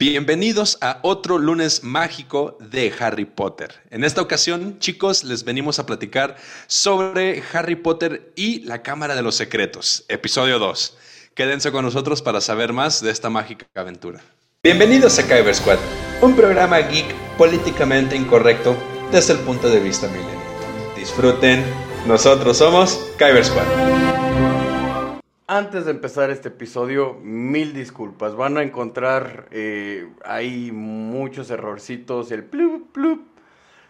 Bienvenidos a otro lunes mágico de Harry Potter. En esta ocasión, chicos, les venimos a platicar sobre Harry Potter y la Cámara de los Secretos, episodio 2. Quédense con nosotros para saber más de esta mágica aventura. Bienvenidos a Kyber Squad, un programa geek políticamente incorrecto desde el punto de vista millennial. Disfruten, nosotros somos Kyber Squad. Antes de empezar este episodio, mil disculpas. Van a encontrar eh, ahí muchos errorcitos, el plup, plup.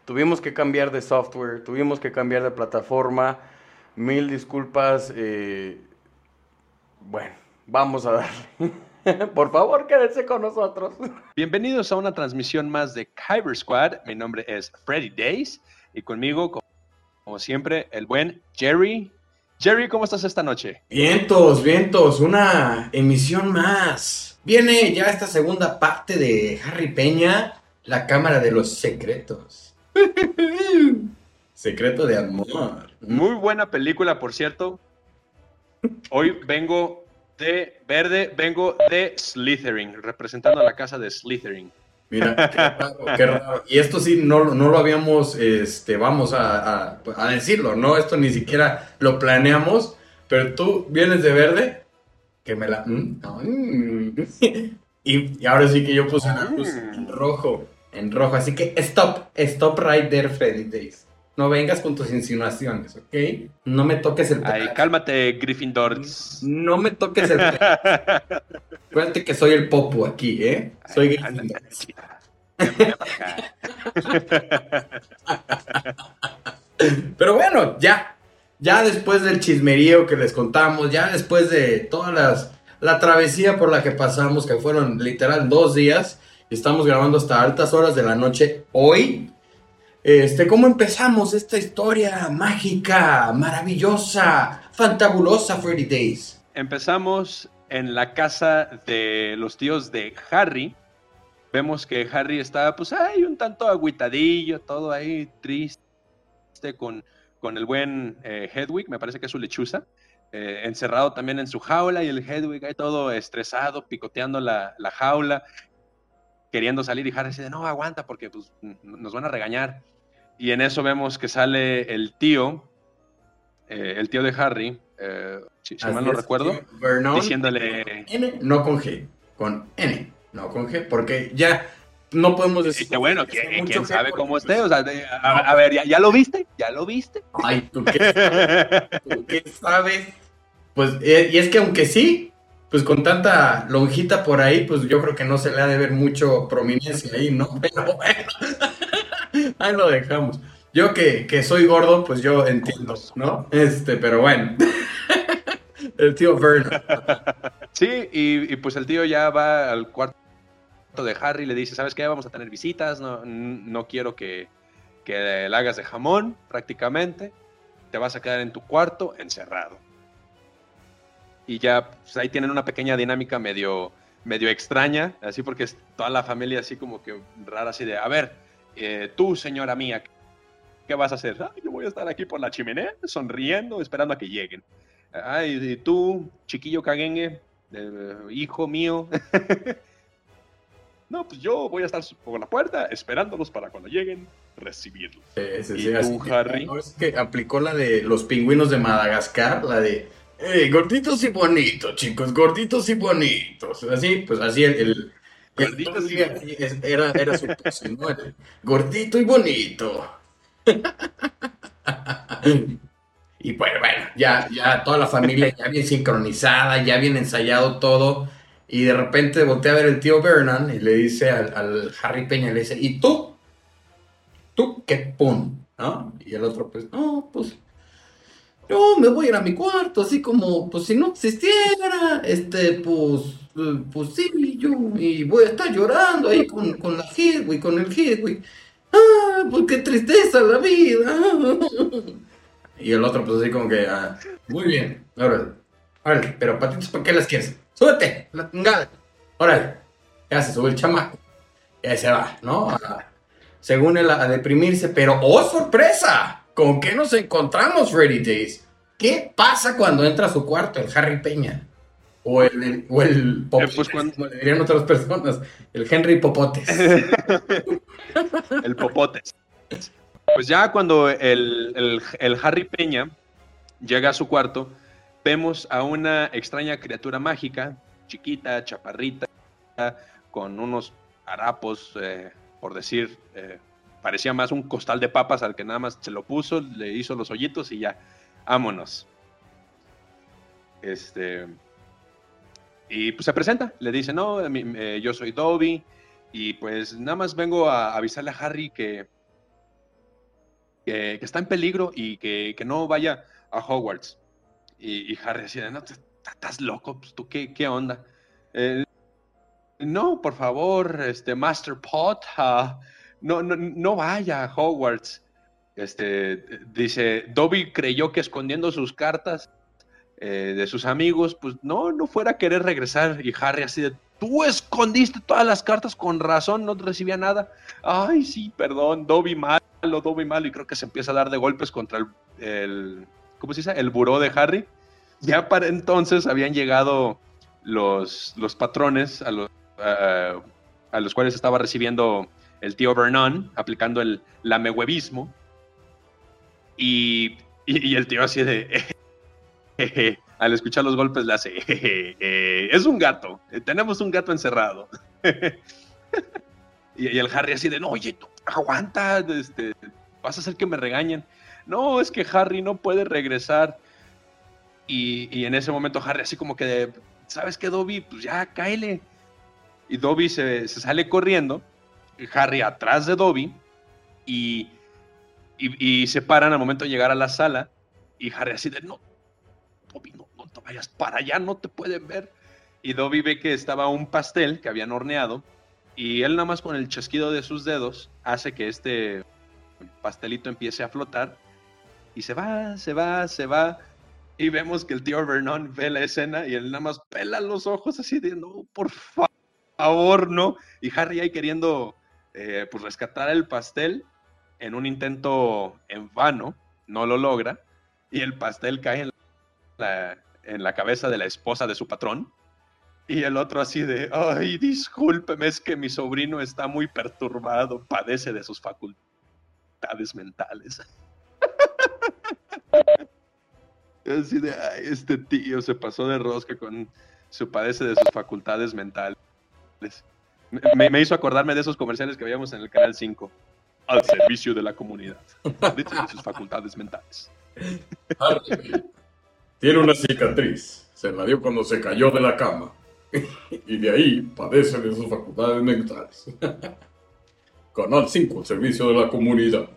Tuvimos que cambiar de software, tuvimos que cambiar de plataforma. Mil disculpas. Eh, bueno, vamos a darle. Por favor, quédense con nosotros. Bienvenidos a una transmisión más de Kyber Squad. Mi nombre es Freddy Days y conmigo, como siempre, el buen Jerry Jerry, ¿cómo estás esta noche? Vientos, vientos, una emisión más. Viene ya esta segunda parte de Harry Peña, la Cámara de los Secretos. Secreto de amor. Muy buena película, por cierto. Hoy vengo de verde, vengo de Slytherin, representando a la casa de Slytherin. Mira, qué raro, Y esto sí, no, no lo habíamos, este, vamos a, decirlo, ¿no? Esto ni siquiera lo planeamos, pero tú vienes de verde, que me la... Mm, mm. y, ahora sí que yo puse en rojo, en rojo, así que stop, stop right there, Freddy Days. No vengas con tus insinuaciones, ¿ok? No me toques el Ay, cálmate, Gryffindor. No me toques el Acuérdate que soy el popo aquí, ¿eh? Soy Gryffindor. Pero bueno, ya. Ya después del chismerío que les contamos, ya después de todas las la travesía por la que pasamos, que fueron literal dos días, estamos grabando hasta altas horas de la noche hoy. Este, ¿cómo empezamos esta historia mágica, maravillosa, fantabulosa, Freddy Days? Empezamos en la casa de los tíos de Harry. Vemos que Harry está, pues, ahí un tanto agüitadillo, todo ahí triste, con, con el buen eh, Hedwig, me parece que es su lechuza, eh, encerrado también en su jaula y el Hedwig ahí todo estresado, picoteando la, la jaula queriendo salir y Harry dice, no, aguanta porque pues, nos van a regañar. Y en eso vemos que sale el tío, eh, el tío de Harry, eh, si, mal no recuerdo, diciéndole... N, no con G, con N, no con G, porque ya no podemos decir... Que bueno, ¿quién, sabe cómo esté? O sea, a, ver, ¿ya, lo viste? ¿Ya lo viste? Ay, ¿tú qué, ¿tú qué sabes? Pues, eh, y es que aunque sí, pues con tanta lonjita por ahí, pues yo creo que no se le ha de ver mucho prominencia ahí, ¿no? Pero bueno, ahí lo dejamos. Yo que, que, soy gordo, pues yo entiendo, ¿no? Este, pero bueno. el tío Vernon. Sí, y, pues el tío ya va al cuarto de Harry y le dice, ¿sabes qué? Vamos a tener visitas, no, no quiero que, que la hagas de jamón prácticamente. Te vas a quedar en tu cuarto encerrado y ya pues, ahí tienen una pequeña dinámica medio, medio extraña, así porque es toda la familia así como que rara, así de, a ver, eh, tú señora mía, ¿qué vas a hacer? yo voy a estar aquí por la chimenea, sonriendo, esperando a que lleguen. Ay, y tú, chiquillo caguengue, eh, hijo mío. no, pues yo voy a estar por la puerta esperándolos para cuando lleguen recibirlos. Sí, sí, sí, ¿Y tú, Harry? es que aplicó la de los pingüinos de Madagascar, la de eh, gorditos y bonitos, chicos, gorditos y bonitos. Así, pues así el. era, era su pose, ¿no? gordito y bonito. y pues bueno, ya, ya toda la familia ya bien sincronizada, ya bien ensayado todo. Y de repente voltea a ver el tío Vernon y le dice al, al Harry Peña, le dice, ¿y tú? ¿Tú qué pum? ¿No? Y el otro, pues, no, pues yo me voy a ir a mi cuarto, así como, pues si no existiera, este, pues, eh, pues sí, yo, y voy a estar llorando ahí con, con la Hedwig, con el Hedwig. Ah, pues qué tristeza la vida. Y el otro, pues así como que, ah, muy bien, órale, pero patitos, ¿para qué las quieres? Súbete, la tungada, órale. Ya se sube el chamaco, y ahí se va, ¿no? según él, a deprimirse, pero ¡oh, sorpresa! ¿Con qué nos encontramos, Freddy Days? ¿Qué pasa cuando entra a su cuarto el Harry Peña? O el, o el Popotes, Eh, pues, cuando- como le dirían otras personas. El Henry Popotes. el popote. Pues ya cuando el, el- el Harry Peña llega a su cuarto, vemos a una extraña criatura mágica, chiquita, chaparrita, con unos harapos, eh, por decir, eh, parecía más un costal de papas al que nada más se lo puso, le hizo los hoyitos y ya, vámonos. Este. Y pues se presenta, le dice, no, mí- eh, yo soy Dobby, y pues nada más vengo a avisarle a Harry que, que, está en peligro y que, que no vaya a Hogwarts. Y, Harry así de, no, estás loco, pues tú qué, qué onda. Eh, no, por favor, este Master Pot, ah, no, no, no vaya a Hogwarts. Este, dice, Dobby creyó que escondiendo sus cartas eh, de sus amigos, pues no, no fuera a querer regresar. Y Harry así de, tú escondiste todas las cartas con razón, no recibía nada. Ay, sí, perdón, Dobby malo, Dobby malo. Y creo que se empieza a dar de golpes contra el, el ¿cómo se dice? El buró de Harry. Ya para entonces habían llegado los, los patrones a los, a- a los cuales estaba recibiendo el tío Vernon, aplicando el lamehuevismo. Y, y, el tío así de... Al escuchar los golpes le hace, "Jeje, eh, es un gato, tenemos un gato encerrado. y, el Harry así de, no, oye, tú, aguanta, este, vas a hacer que me regañen. No, es que Harry no puede regresar. Y, y en ese momento Harry así como que, de, ¿sabes qué, Dobby? Pues ya, cáele. Y Dobby se, se sale corriendo, Harry atrás de Dobby, y, y, se paran al momento de llegar a la sala, y Harry así de, no, Dobby, no, no te vayas para allá, no te pueden ver. Y Dobby ve que estaba un pastel que habían horneado y él nada más con el chasquido de sus dedos hace que este pastelito empiece a flotar y se va, se va, se va. Y vemos que el tío Vernon ve la escena y él nada más pela los ojos así de, no, por fa- favor, no. Y Harry ahí queriendo eh, pues rescatar el pastel en un intento en vano, no lo logra. Y el pastel cae en la, cabeza de la esposa de su patrón. Y el otro así de, ay, discúlpeme, es que mi sobrino está muy perturbado, padece de sus facultades mentales. así de, ay, este tío se pasó de rosca con su padece de sus facultades mentales. Me, hizo acordarme de esos comerciales que veíamos en el Canal 5. Al servicio de la comunidad. De sus facultades mentales. Tiene una cicatriz. Se la dio cuando se cayó de la cama. y de ahí padece de sus facultades mentales. Canal 5, el servicio de la comunidad.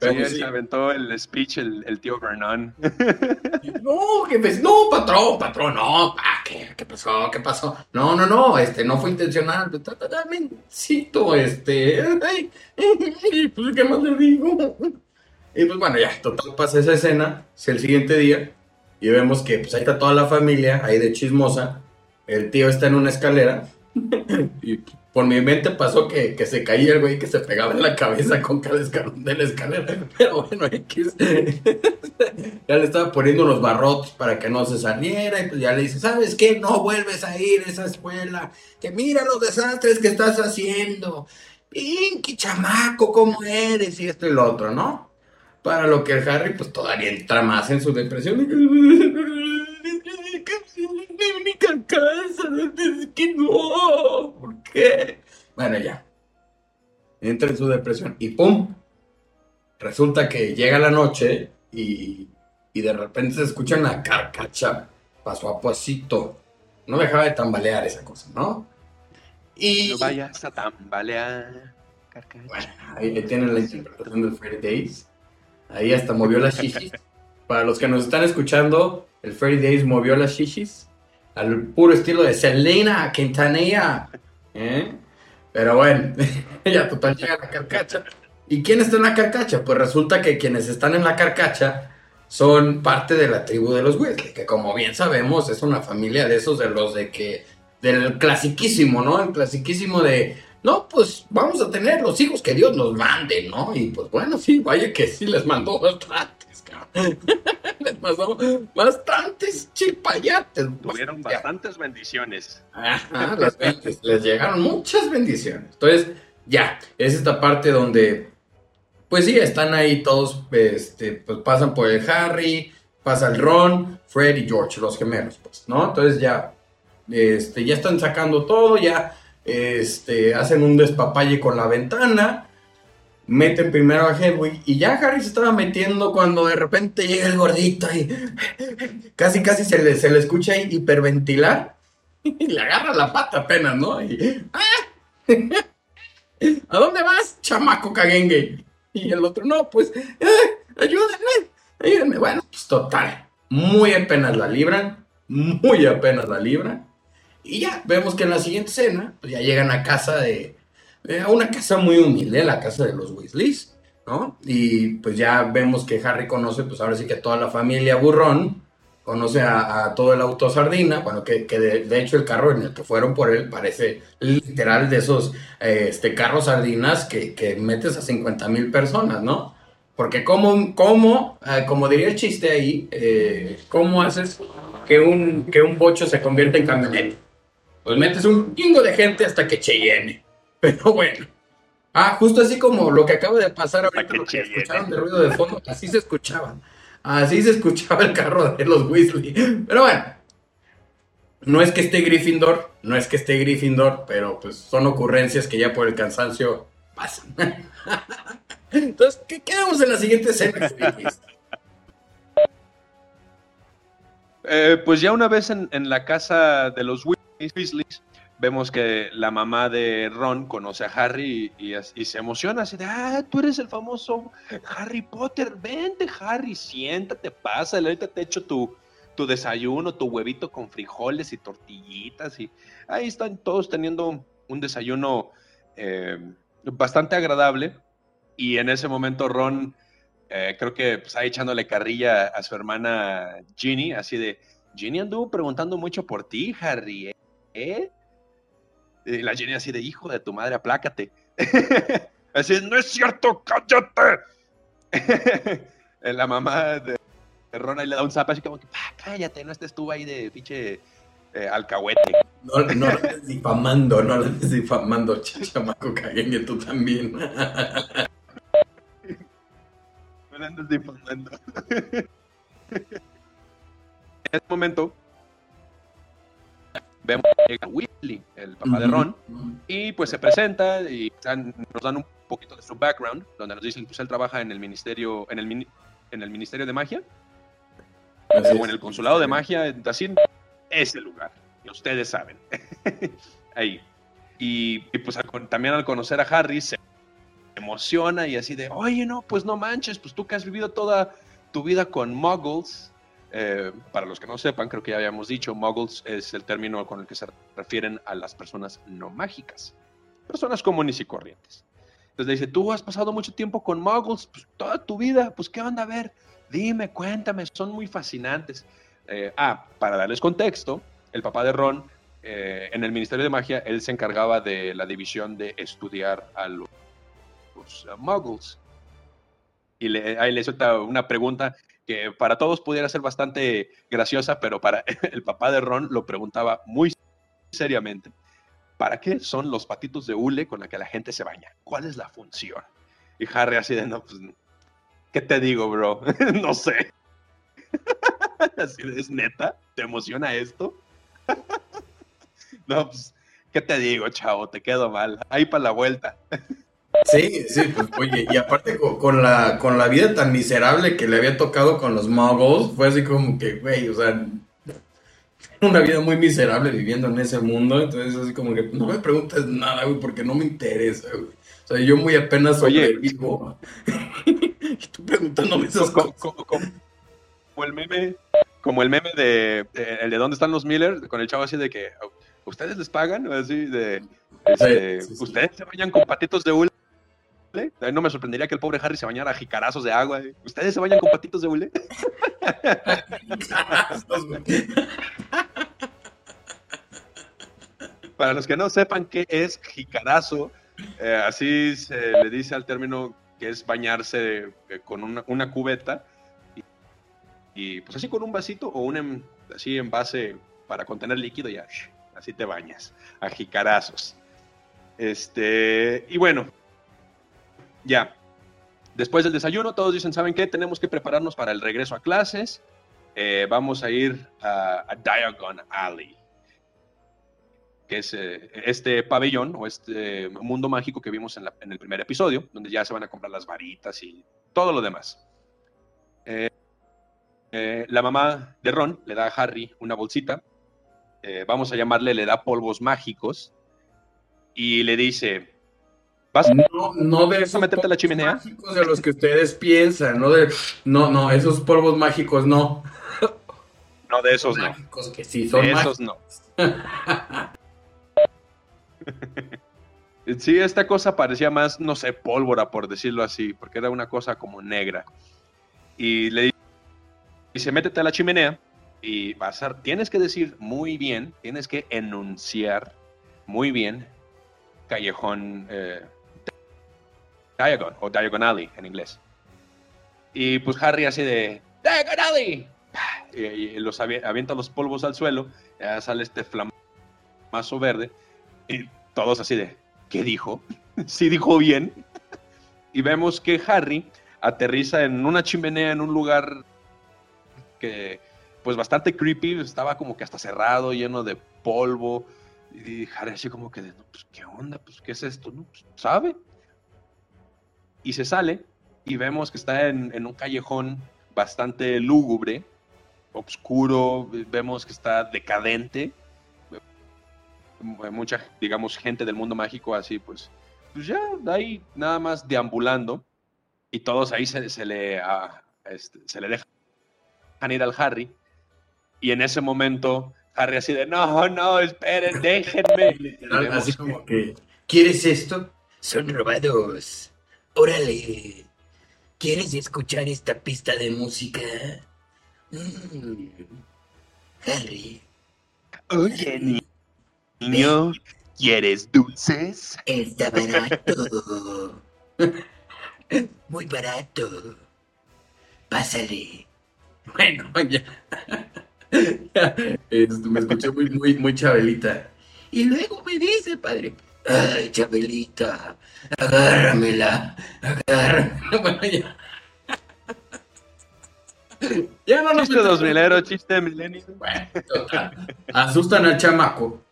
Sí, Pero él sí. se aventó el speech el, el tío Vernon. No, jefe, no, patrón, patrón, no, pa, ¿qué, ¿qué pasó? ¿Qué pasó? No, no, no, este, no fue intencional, mencito, este, ay, pues, ¿qué más le digo? Y pues bueno, ya, total, pasa esa escena, es el siguiente día, y vemos que pues ahí está toda la familia, ahí de chismosa, el tío está en una escalera, y por mi mente pasó que, que se caía el güey que se pegaba en la cabeza con cada escalón de la escalera, pero bueno, X. ya le estaba poniendo unos barrotes para que no se saliera y pues ya le dice, ¿sabes qué? No vuelves a ir a esa escuela, que mira los desastres que estás haciendo. Pinky chamaco, ¿cómo eres? Y esto y lo otro, ¿no? Para lo que el Harry pues todavía entra más en su depresión. única casa, es que no, ¿por qué? Bueno, ya. Entra en su depresión y ¡pum! Resulta que llega la noche y, y de repente se escucha una carcacha paso a pasito. No dejaba de tambalear esa cosa, ¿no? Y No vayas a tambalear. carcacha. bueno, ahí, ahí tienen la interpretación del Fairy Days. Ahí hasta movió las shishis. Para los que nos están escuchando, el Fairy Days movió las shishis al puro estilo de Selena Quintanilla. ¿eh? Pero bueno, ya total llega la carcacha. ¿Y quién está en la carcacha? Pues resulta que quienes están en la carcacha son parte de la tribu de los Weasley, que como bien sabemos es una familia de esos de los de que del clasiquísimo, ¿no? El clasiquísimo de no, pues vamos a tener los hijos que Dios nos mande, ¿no? Y pues bueno, sí, vaya que sí les mandó bastantes, cabrón. les pasó bastantes chilpayates. Tuvieron bastantes bendiciones. Ajá, les, les llegaron muchas bendiciones. Entonces, ya, es esta parte donde, pues sí, están ahí todos, este, pues pasan por el Harry, pasa el Ron, Fred y George, los gemelos, pues, ¿no? Entonces ya, este, ya están sacando todo, ya, este, hacen un despapalle con la ventana, meten primero a Hedwig y ya Harry se estaba metiendo cuando de repente llega el gordito y casi casi se le, se le escucha hiperventilar y le agarra la pata apenas, ¿no? Y, ¡ah! ¿A dónde vas, chamaco caguengue? Y el otro, no, pues, ¡eh! ayúdenme, ayúdenme. Bueno, pues total, muy apenas la libran, muy apenas la libran. Y ya, vemos que en la siguiente escena, pues ya llegan a casa de, a una casa muy humilde, la casa de los Weasleys, ¿no? Y pues ya vemos que Harry conoce, pues ahora sí que toda la familia burrón, conoce a, todo el auto sardina, bueno, que, que de, hecho el carro en el que fueron por él parece literal de esos este, carros sardinas que, que metes a 50 mil personas, ¿no? Porque como, como, eh, diría el chiste ahí, eh, ¿cómo haces que un, que un bocho se convierta en camioneta? Pues metes un chingo de gente hasta que llene. Pero bueno. Ah, justo así como lo que acaba de pasar ahorita, lo que escucharon de ruido de fondo, así se escuchaba. Así se escuchaba el carro de los Weasley. Pero bueno, no es que esté Gryffindor, no es que esté Gryffindor, pero pues son ocurrencias que ya por el cansancio pasan. Entonces, ¿qué quedamos en la siguiente escena? Eh, pues ya una vez en, en la casa de los Weasleys, vemos que la mamá de Ron conoce a Harry y, se emociona así de, ah, tú eres el famoso Harry Potter, vente Harry, siéntate, pasa, ahorita te echo tu, tu desayuno, tu huevito con frijoles y tortillitas y ahí están todos teniendo un desayuno eh, bastante agradable y en ese momento Ron eh, creo que está echándole carrilla a su hermana Ginny, así de, Ginny anduvo preguntando mucho por ti, Harry, ¿eh? La Jenny así de hijo de tu madre, aplácate. así, no es cierto, cállate. la mamá de Ron ahí le da un zap así como que, cállate, no estés tú ahí de pinche eh, alcahuete. No, no lo estés difamando, no lo estés difamando, chamaco caguengue, tú también. no lo andes difamando. en este momento, vemos que llega Willy, el papá de Ron, y pues se presenta y nos dan un poquito de su background, donde nos dicen pues, él trabaja en el ministerio, en el, en el ministerio de magia, o en el consulado de magia, así es el lugar, y ustedes saben, ahí. Y, pues también al conocer a Harry se emociona y así de, oye, no, pues no manches, pues tú que has vivido toda tu vida con muggles, eh, para los que no sepan, creo que ya habíamos dicho, muggles es el término con el que se refieren a las personas no mágicas, personas comunes y corrientes. Entonces le dice, tú has pasado mucho tiempo con muggles, pues toda tu vida, pues qué onda a ver, dime, cuéntame, son muy fascinantes. Eh, ah, para darles contexto, el papá de Ron, eh, en el Ministerio de Magia, él se encargaba de la división de estudiar a los, muggles. Y le, ahí le suelta una pregunta que para todos pudiera ser bastante graciosa, pero para el papá de Ron lo preguntaba muy seriamente. ¿Para qué son los patitos de hule con la que la gente se baña? ¿Cuál es la función? Y Harry así de, no, pues, ¿qué te digo, bro? no sé. así de, ¿es neta? ¿Te emociona esto? no, pues, ¿qué te digo, chavo? Te quedo mal. Ahí para la vuelta. Sí, sí, pues oye, y aparte con, la, con la vida tan miserable que le había tocado con los muggles, fue así como que, güey, o sea, una vida muy miserable viviendo en ese mundo, entonces así como que no me preguntes nada, güey, porque no me interesa, güey. O sea, yo muy apenas sobrevivo. y tú preguntándome esas cosas. Como, el meme, como el meme de, el de dónde están los Miller, con el chavo así de que, ¿ustedes les pagan? Así de, este, ¿ustedes se bañan con patitos de hule? No me sorprendería que el pobre Harry se bañara a jicarazos de agua. ¿eh? ¿Ustedes se bañan con patitos de hule? Para los que no sepan qué es jicarazo, eh, así se le dice al término que es bañarse eh, con una, cubeta y pues así con un vasito o un en- así envase para contener líquido ya, así te bañas, a jicarazos. Este, y bueno, ya. Después del desayuno, todos dicen, ¿saben qué? Tenemos que prepararnos para el regreso a clases. Eh, vamos a ir a, a Diagon Alley, que es eh, este pabellón o este mundo mágico que vimos en, el primer episodio, donde ya se van a comprar las varitas y todo lo demás. Eh, la mamá de Ron le da a Harry una bolsita, vamos a llamarle, le da polvos mágicos y le dice, ¿vas No, no de esos meterte a la chimenea? mágicos de los que ustedes piensan, no de, no, no, esos polvos mágicos no. No, de esos no. Mágicos que sí son De mágicos. esos no. Sí, esta cosa parecía más, no sé, pólvora, por decirlo así, porque era una cosa como negra. Y le dice, métete a la chimenea y vas a, tienes que decir muy bien, tienes que enunciar muy bien callejón, eh, Diagon, o Diagon Alley en inglés. Y pues Harry así de, Diagon Alley. Y, y los avi- avienta los polvos al suelo, ya sale este flamazo verde, y todos así de, ¿qué dijo? sí dijo bien. y vemos que Harry aterriza en una chimenea en un lugar que, pues bastante creepy, estaba como que hasta cerrado, lleno de polvo. Y Harry así como que, no, pues, ¿qué onda? Pues, ¿qué es esto? No, pues, ¿sabe? Y se sale y vemos que está en, en un callejón bastante lúgubre, oscuro, vemos que está decadente. Mucha, digamos, gente del mundo mágico así, pues, pues ya, ahí nada más deambulando. Y todos ahí se, se le, ah, este, se le dejan ir al Harry. Y en ese momento, Harry así de, no, no, esperen, déjenme. Así como que, ¿quieres esto? Son robados. Órale. ¿Quieres escuchar esta pista de música? Mm. Harry, Oye, ni- niño, ¿quieres dulces? está barato. Muy barato. Pásale. Bueno, ya. Es- me escuché muy, muy, muy chabelita. Y luego me dice, padre. Ay, Chabelita, agárramela, agárramela. Bueno, ya. Ya no nos Chiste dos milero, chiste milenio. Bueno, total. Asustan al chamaco.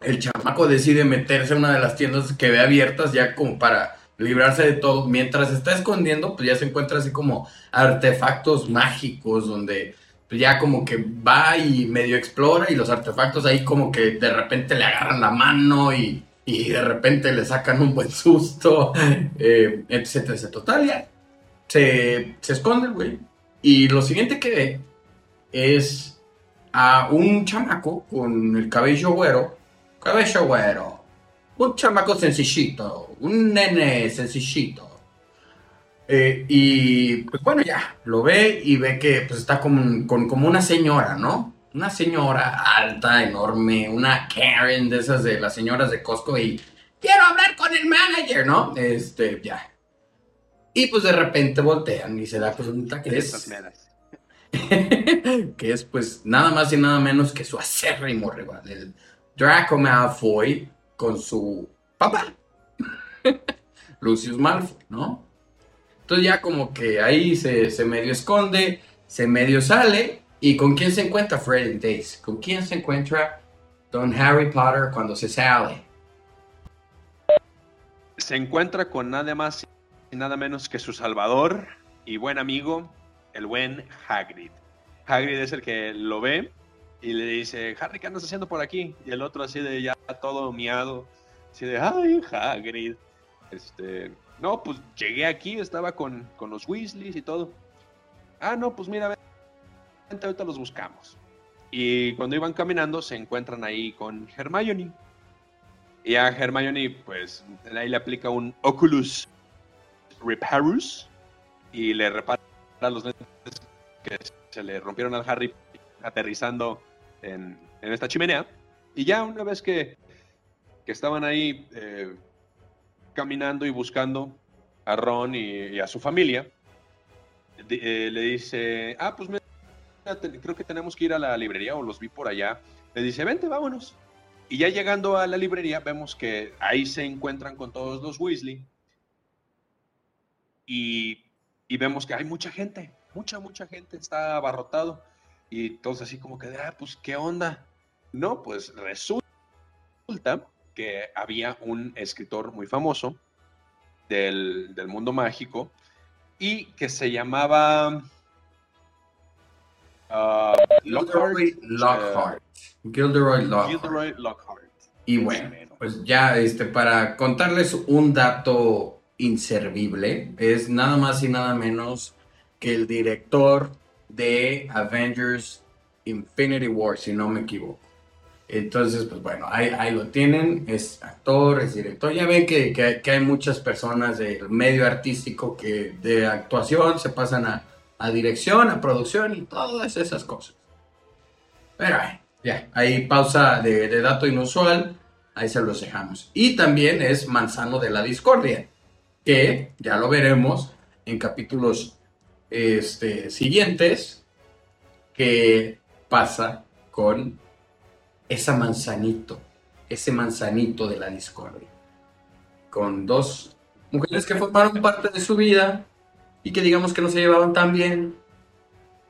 El chamaco decide meterse a una de las tiendas que ve abiertas ya como para librarse de todo. Mientras se está escondiendo, pues ya se encuentra así como artefactos mágicos donde ya como que va y medio explora y los artefactos ahí como que de repente le agarran la mano y, y de repente le sacan un buen susto, eh, etcétera, etcétera. Total, ya. Se, se esconde el güey. Y lo siguiente que ve es a un chamaco con el cabello güero. Cabello güero. Un chamaco sencillito. Un nene sencillito. Eh, y pues bueno, ya lo ve y ve que pues está con, con como una señora, ¿no? Una señora alta, enorme, una Karen de esas de las señoras de Costco y quiero hablar con el manager, ¿no? Este, ya. Y pues de repente voltean y se da cuenta que es, que es pues nada más y nada menos que su acérrimo rival, el Draco Malfoy con su papá, Lucius Malfoy, ¿no? Entonces ya como que ahí se, se medio esconde, se medio sale, y ¿con quién se encuentra Fred Days? ¿Con quién se encuentra Don Harry Potter cuando se sale? Se encuentra con nada más y nada menos que su salvador y buen amigo, el buen Hagrid. Hagrid es el que lo ve y le dice, Harry, ¿qué andas haciendo por aquí? Y el otro así de ya todo miado, así de, ay, Hagrid. Este, no, pues llegué aquí, estaba con, con los Weasleys y todo. Ah, no, pues mira, ahorita los buscamos. Y cuando iban caminando se encuentran ahí con Hermione. Y a Hermione, pues, ahí le aplica un Oculus Reparus y le repara los lentes que se le rompieron al Harry aterrizando en, en esta chimenea. Y ya una vez que, que estaban ahí eh, caminando y buscando a Ron y, y a su familia, eh, le dice, ah, pues te- creo que tenemos que ir a la librería o los vi por allá. Le dice, vente, vámonos. Y ya llegando a la librería, vemos que ahí se encuentran con todos los Weasley. Y, vemos que hay mucha gente, mucha, mucha gente, está abarrotado. Y todos así como que, ah, pues, ¿qué onda? No, pues resulta que había un escritor muy famoso del, del mundo mágico y que se llamaba ah, Lockhart. Gilderoy Lockhart. Gilderoy Lockhart. Gilderoy Lockhart. Y bueno, pues ya este, para contarles un dato inservible, es nada más y nada menos que el director de Avengers Infinity War, si no me equivoco. Entonces, pues bueno, ahí, ahí lo tienen, es actor, es director. Ya ven que, que- que hay muchas personas del medio artístico que de actuación se pasan a, a dirección, a producción y todas esas cosas. Pero ay, ya, ahí pausa de, de dato inusual, ahí se los dejamos. Y también es Manzano de la Discordia, que ya lo veremos en capítulos este, siguientes, que pasa con esa manzanito, ese manzanito de la discordia, con dos mujeres que formaron parte de su vida y que digamos que no se llevaban tan bien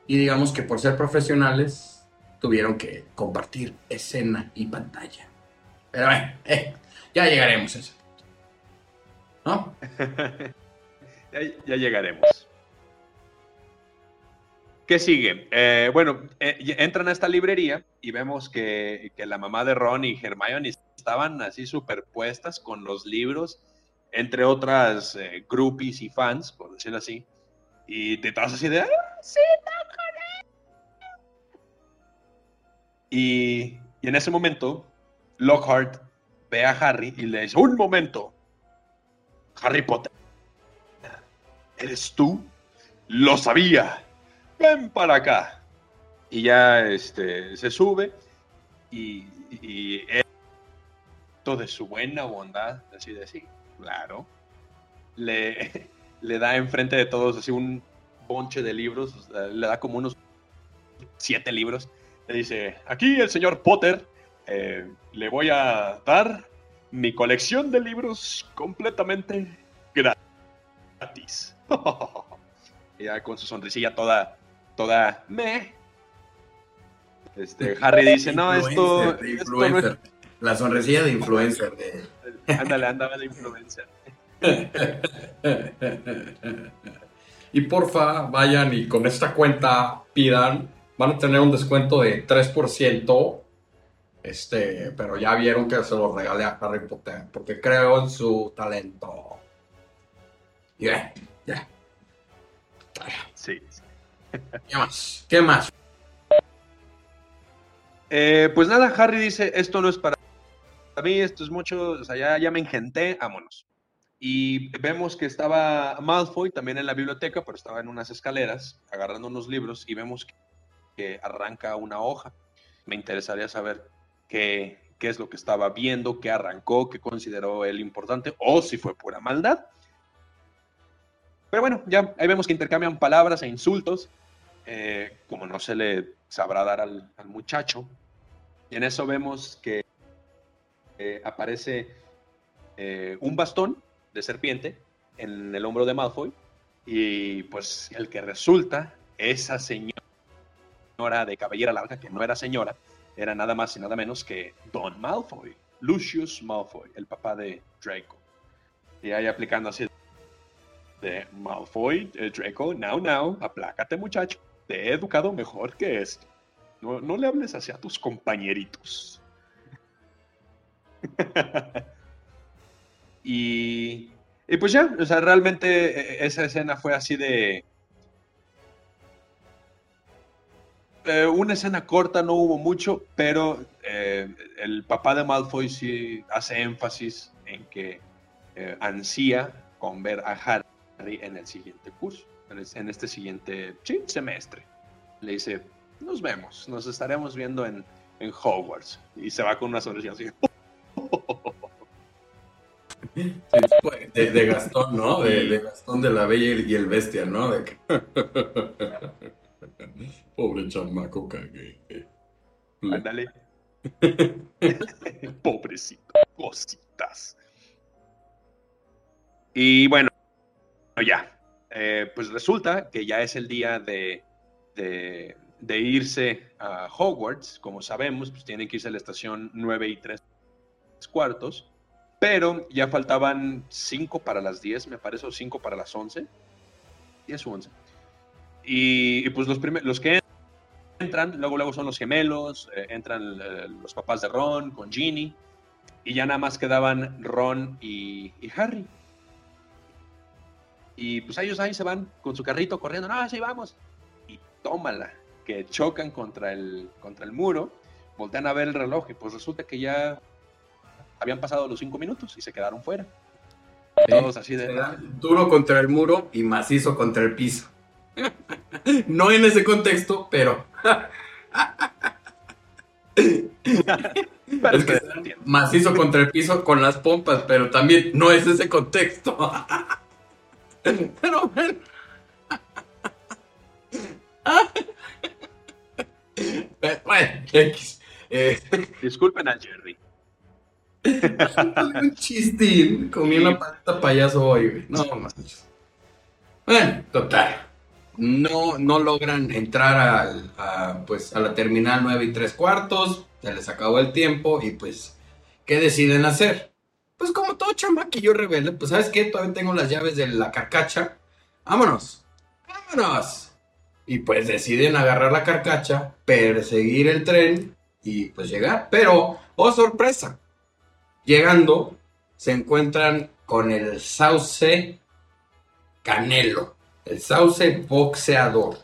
y digamos que por ser profesionales tuvieron que compartir escena y pantalla. Pero bueno, eh, ya llegaremos a ese punto. ¿No? Ya, ya llegaremos. ¿Qué sigue? Eh, bueno, eh, entran a esta librería y vemos que, que la mamá de Ron y Hermione estaban así superpuestas con los libros, entre otras eh, groupies y fans, por decirlo así. Y te estás así de... "Ah, sí, Lockhart". Y, y en ese momento, Lockhart ve a Harry y le dice, un momento, Harry Potter. ¿Eres tú? Lo sabía. Ven para acá. Y ya este, se sube y, y él, de su buena bondad, así de sí, claro, le, le da enfrente de todos así un bonche de libros, o sea, le da como unos siete libros. Le dice, aquí el señor Potter, eh, le voy a dar mi colección de libros completamente gratis. y ya con su sonrisilla toda, toda me. Este, Harry dice, no, esto, no es... La sonrisilla de influencer de... Ándale, andaba de influencer. y porfa, vayan y con esta cuenta pidan, van a tener un descuento de 3%, este, pero ya vieron que se lo regalé a Harry Potter, porque creo en su talento. Y ya, ya. Sí. ¿Qué más? ¿Qué más? Eh, pues nada, Harry dice, esto no es para mí, esto es mucho, o sea, ya, ya me engenté, vámonos. Y vemos que estaba Malfoy también en la biblioteca, pero estaba en unas escaleras agarrando unos libros y vemos que, que arranca una hoja. Me interesaría saber qué, qué es lo que estaba viendo, qué arrancó, qué consideró él importante o si fue pura maldad. Pero bueno, ya ahí vemos que intercambian palabras e insultos, eh, como no se le sabrá dar al, al muchacho. Y en eso vemos que eh, aparece eh, un bastón de serpiente en el hombro de Malfoy. Y pues el que resulta, esa señora de cabellera larga, que no era señora, era nada más y nada menos que Don Malfoy, Lucius Malfoy, el papá de Draco. Y ahí aplicando así de Malfoy, eh, Draco, now, now, aplácate muchacho, te he educado mejor que esto. No, no le hables así a tus compañeritos. y, y pues ya, o sea, realmente eh, esa escena fue así de... eh, una escena corta, no hubo mucho, pero eh, el papá de Malfoy sí hace énfasis en que eh, ansía con ver a Harry en el siguiente curso, en, este siguiente semestre. Le dice, nos vemos, nos estaremos viendo en, en Hogwarts. Y se va con una sonrisa así. De, de Gastón, ¿no? De, de Gastón de la Bella y el Bestia, ¿no? De Pobre chamaco cagué. Ándale. Pobrecito, cositas. Y bueno, ya. Eh, pues resulta que ya es el día de, de, de irse a Hogwarts. Como sabemos, pues tienen que irse a la estación 9 y 3 cuartos. Pero ya faltaban 5 para las 10, me parece, o 5 para las 11. 10 o 11. Y, pues los, los que entran, luego, luego son los gemelos, eh, entran eh, los papás de Ron con Ginny, y ya nada más quedaban Ron y, y Harry. Y pues ellos ahí se van con su carrito corriendo, no, sí, vamos. Y tómala, que chocan contra el, contra el muro, voltean a ver el reloj y pues resulta que ya habían pasado los cinco minutos y se quedaron fuera. Todos así de... Duro contra el muro y macizo contra el piso. No en ese contexto, pero es que macizo contra el piso con las pompas, pero también no es ese contexto. Pero bueno. Bueno, X. Eh, Disculpen al Jerry. Un chistín. Comí una paleta payaso hoy, güey. No manches. Bueno, total. No, no logran entrar al- a, pues, a la terminal 9 y 3 cuartos. Se les acabó el tiempo y pues, ¿qué deciden hacer? Pues como todo chamaquillo rebelde, pues ¿sabes qué? Todavía tengo las llaves de la carcacha. Vámonos. Vámonos. Y pues deciden agarrar la carcacha, perseguir el tren y pues llegar. Pero, oh sorpresa, llegando se encuentran con el sauce Canelo, el sauce boxeador.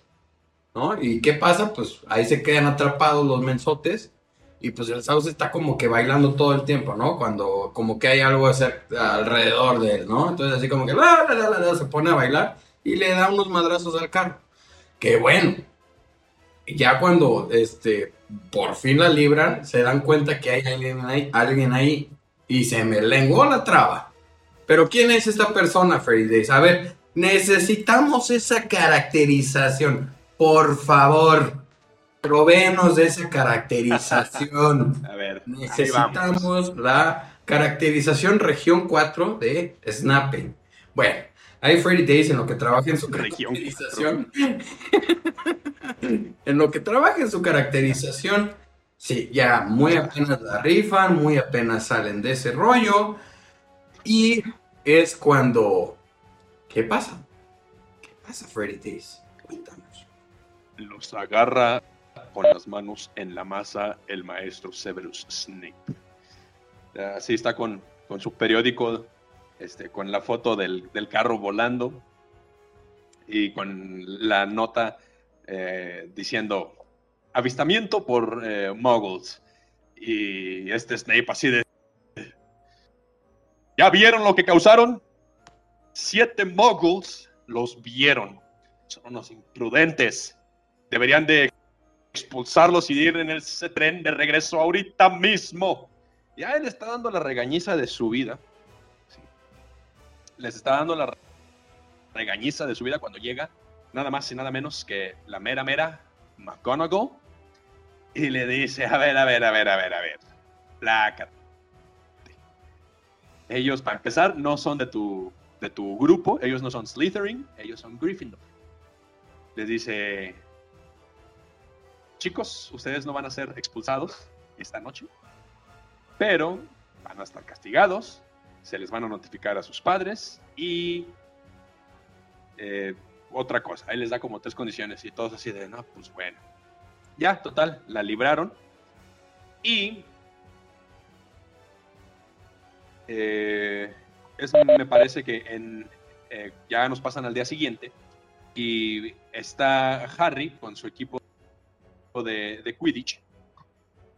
¿No? ¿Y qué pasa? Pues ahí se quedan atrapados los mensotes y pues el sauce está como que bailando todo el tiempo, ¿no? Cuando como que hay algo alrededor de él, ¿no? Entonces así como que la, se pone a bailar y le da unos madrazos al carro. ¡Qué bueno! Ya cuando este por fin la libran, se dan cuenta que hay alguien ahí y se me lenguó la traba. Pero ¿quién es esta persona, Freddy Days? A ver, necesitamos esa caracterización. Por favor, provéenos de esa caracterización. A ver. Necesitamos la caracterización región 4 de Snapping. Bueno, ahí Freddy Days en lo que trabaja en su caracterización. en lo que trabaja en su caracterización. Sí, ya muy apenas la rifan, muy apenas salen de ese rollo. Y es cuando. ¿Qué pasa? ¿Qué pasa, Freddy Days? Cuéntanos. Los agarra con las manos en la masa el maestro Severus Snape. Así está con, con su periódico, este, con la foto del, del carro volando y con la nota eh, diciendo avistamiento por eh, muggles. Y este Snape así de... ¿Ya vieron lo que causaron? Siete muggles los vieron. Son unos imprudentes. Deberían de expulsarlos y ir en ese tren de regreso ahorita mismo. Ya él está dando la regañiza de su vida. Les está dando la regañiza de su vida cuando llega nada más y nada menos que la mera mera McGonagall y le dice, a ver, a ver, a ver, a ver, a ver, plácate. Ellos, para empezar, no son de tu, de tu grupo, ellos no son Slytherin, ellos son Gryffindor. Les dice, chicos, ustedes no van a ser expulsados esta noche, pero van a estar castigados, se les van a notificar a sus padres y eh, otra cosa, ahí les da como tres condiciones y todos así de, no, pues bueno. Ya, total, la libraron. Y eh, me parece que en, eh, ya nos pasan al día siguiente. Y está Harry con su equipo de, de Quidditch.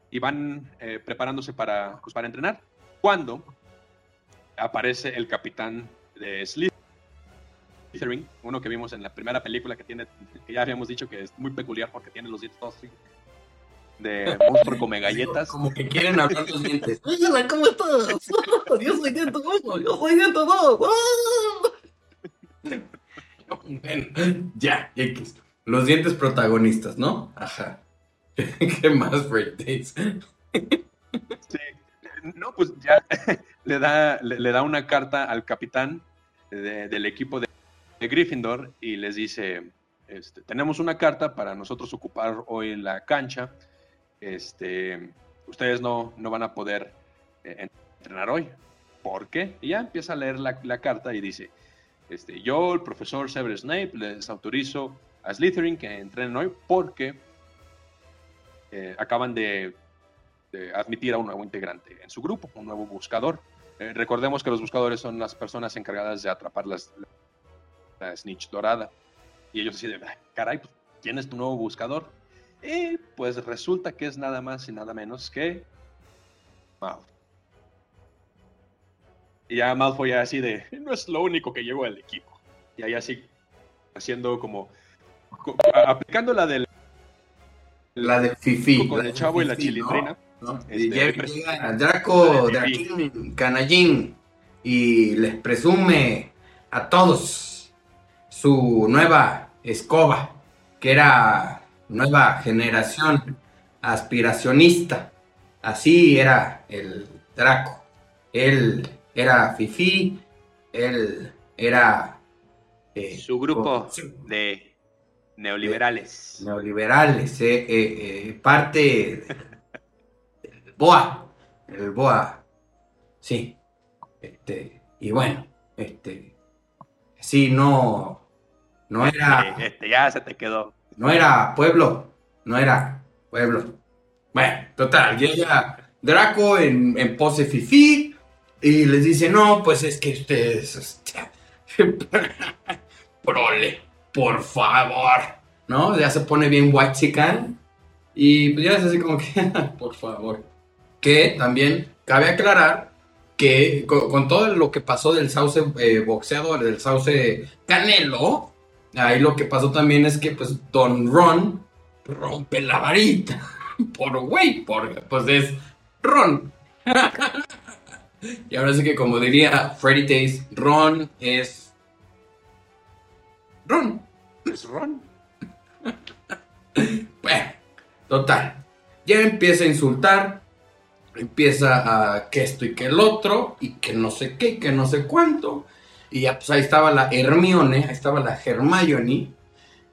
Y van eh, preparándose para, pues, para entrenar. Cuando aparece el capitán de Slytherin, uno que vimos en la primera película que tiene, que ya habíamos dicho que es muy peculiar porque tiene los dientes todos así, de monstruo come galletas. Como que quieren hablar los dientes. Hola, ¿cómo estás? Yo soy Diento yo soy Diento ya, X. Los dientes protagonistas, ¿no? Ajá. ¿Qué más, Great Days? Sí. No, pues ya le da, le, le da una carta al capitán de- del equipo de, de Gryffindor y les dice, este, tenemos una carta para nosotros ocupar hoy la cancha. Este, ustedes no, no van a poder eh, entrenar hoy. ¿Por qué? Y ya empieza a leer la, carta y dice, este, yo, el profesor Severus Snape, les autorizo a Slytherin que entrenen hoy porque eh, acaban de, de admitir a un nuevo integrante en su grupo, un nuevo buscador. Eh, recordemos que los buscadores son las personas encargadas de atrapar las, la snitch dorada. Y ellos deciden, "Ay, caray, pues, ¿quién es tu nuevo buscador? Y pues resulta que es nada más y nada menos que Malfoy. Y ya Malfoy así de, no es lo único que llegó al equipo. Y ahí así, haciendo como, co- aplicando la del La de Fifi. con el chavo y la chilindrina. ¿no? Este, llega, llega Draco. Draquín, Canallín, y les presume a todos su nueva escoba, que era nueva generación aspiracionista. Así era el Draco. Él era Fifi, él era... eh, Su grupo de neoliberales. neoliberales, eh, eh, parte del BOA, el BOA, sí, este, y bueno, este, sí, no, no era, Este, este, ya se te quedó. no era pueblo, no era pueblo. Bueno, total, llega Draco en, en pose fifi y les dice, no, pues es que ustedes, este, prole, por favor, ¿no? Ya se pone bien white chican y pues ya es así como que, por favor. Que también cabe aclarar que con, con todo lo que pasó del sauce eh, boxeado, del sauce canelo, ahí lo que pasó también es que pues Don Ron rompe la varita. Por güey, porque pues es Ron. y ahora sí que como diría Freddy Days, Ron es Ron. Es Ron. Bueno, total. Ya empieza a insultar, empieza a que esto y que el otro, y que no sé qué, y que no sé cuánto. Y ya pues ahí estaba la Hermione, ahí estaba la Hermione.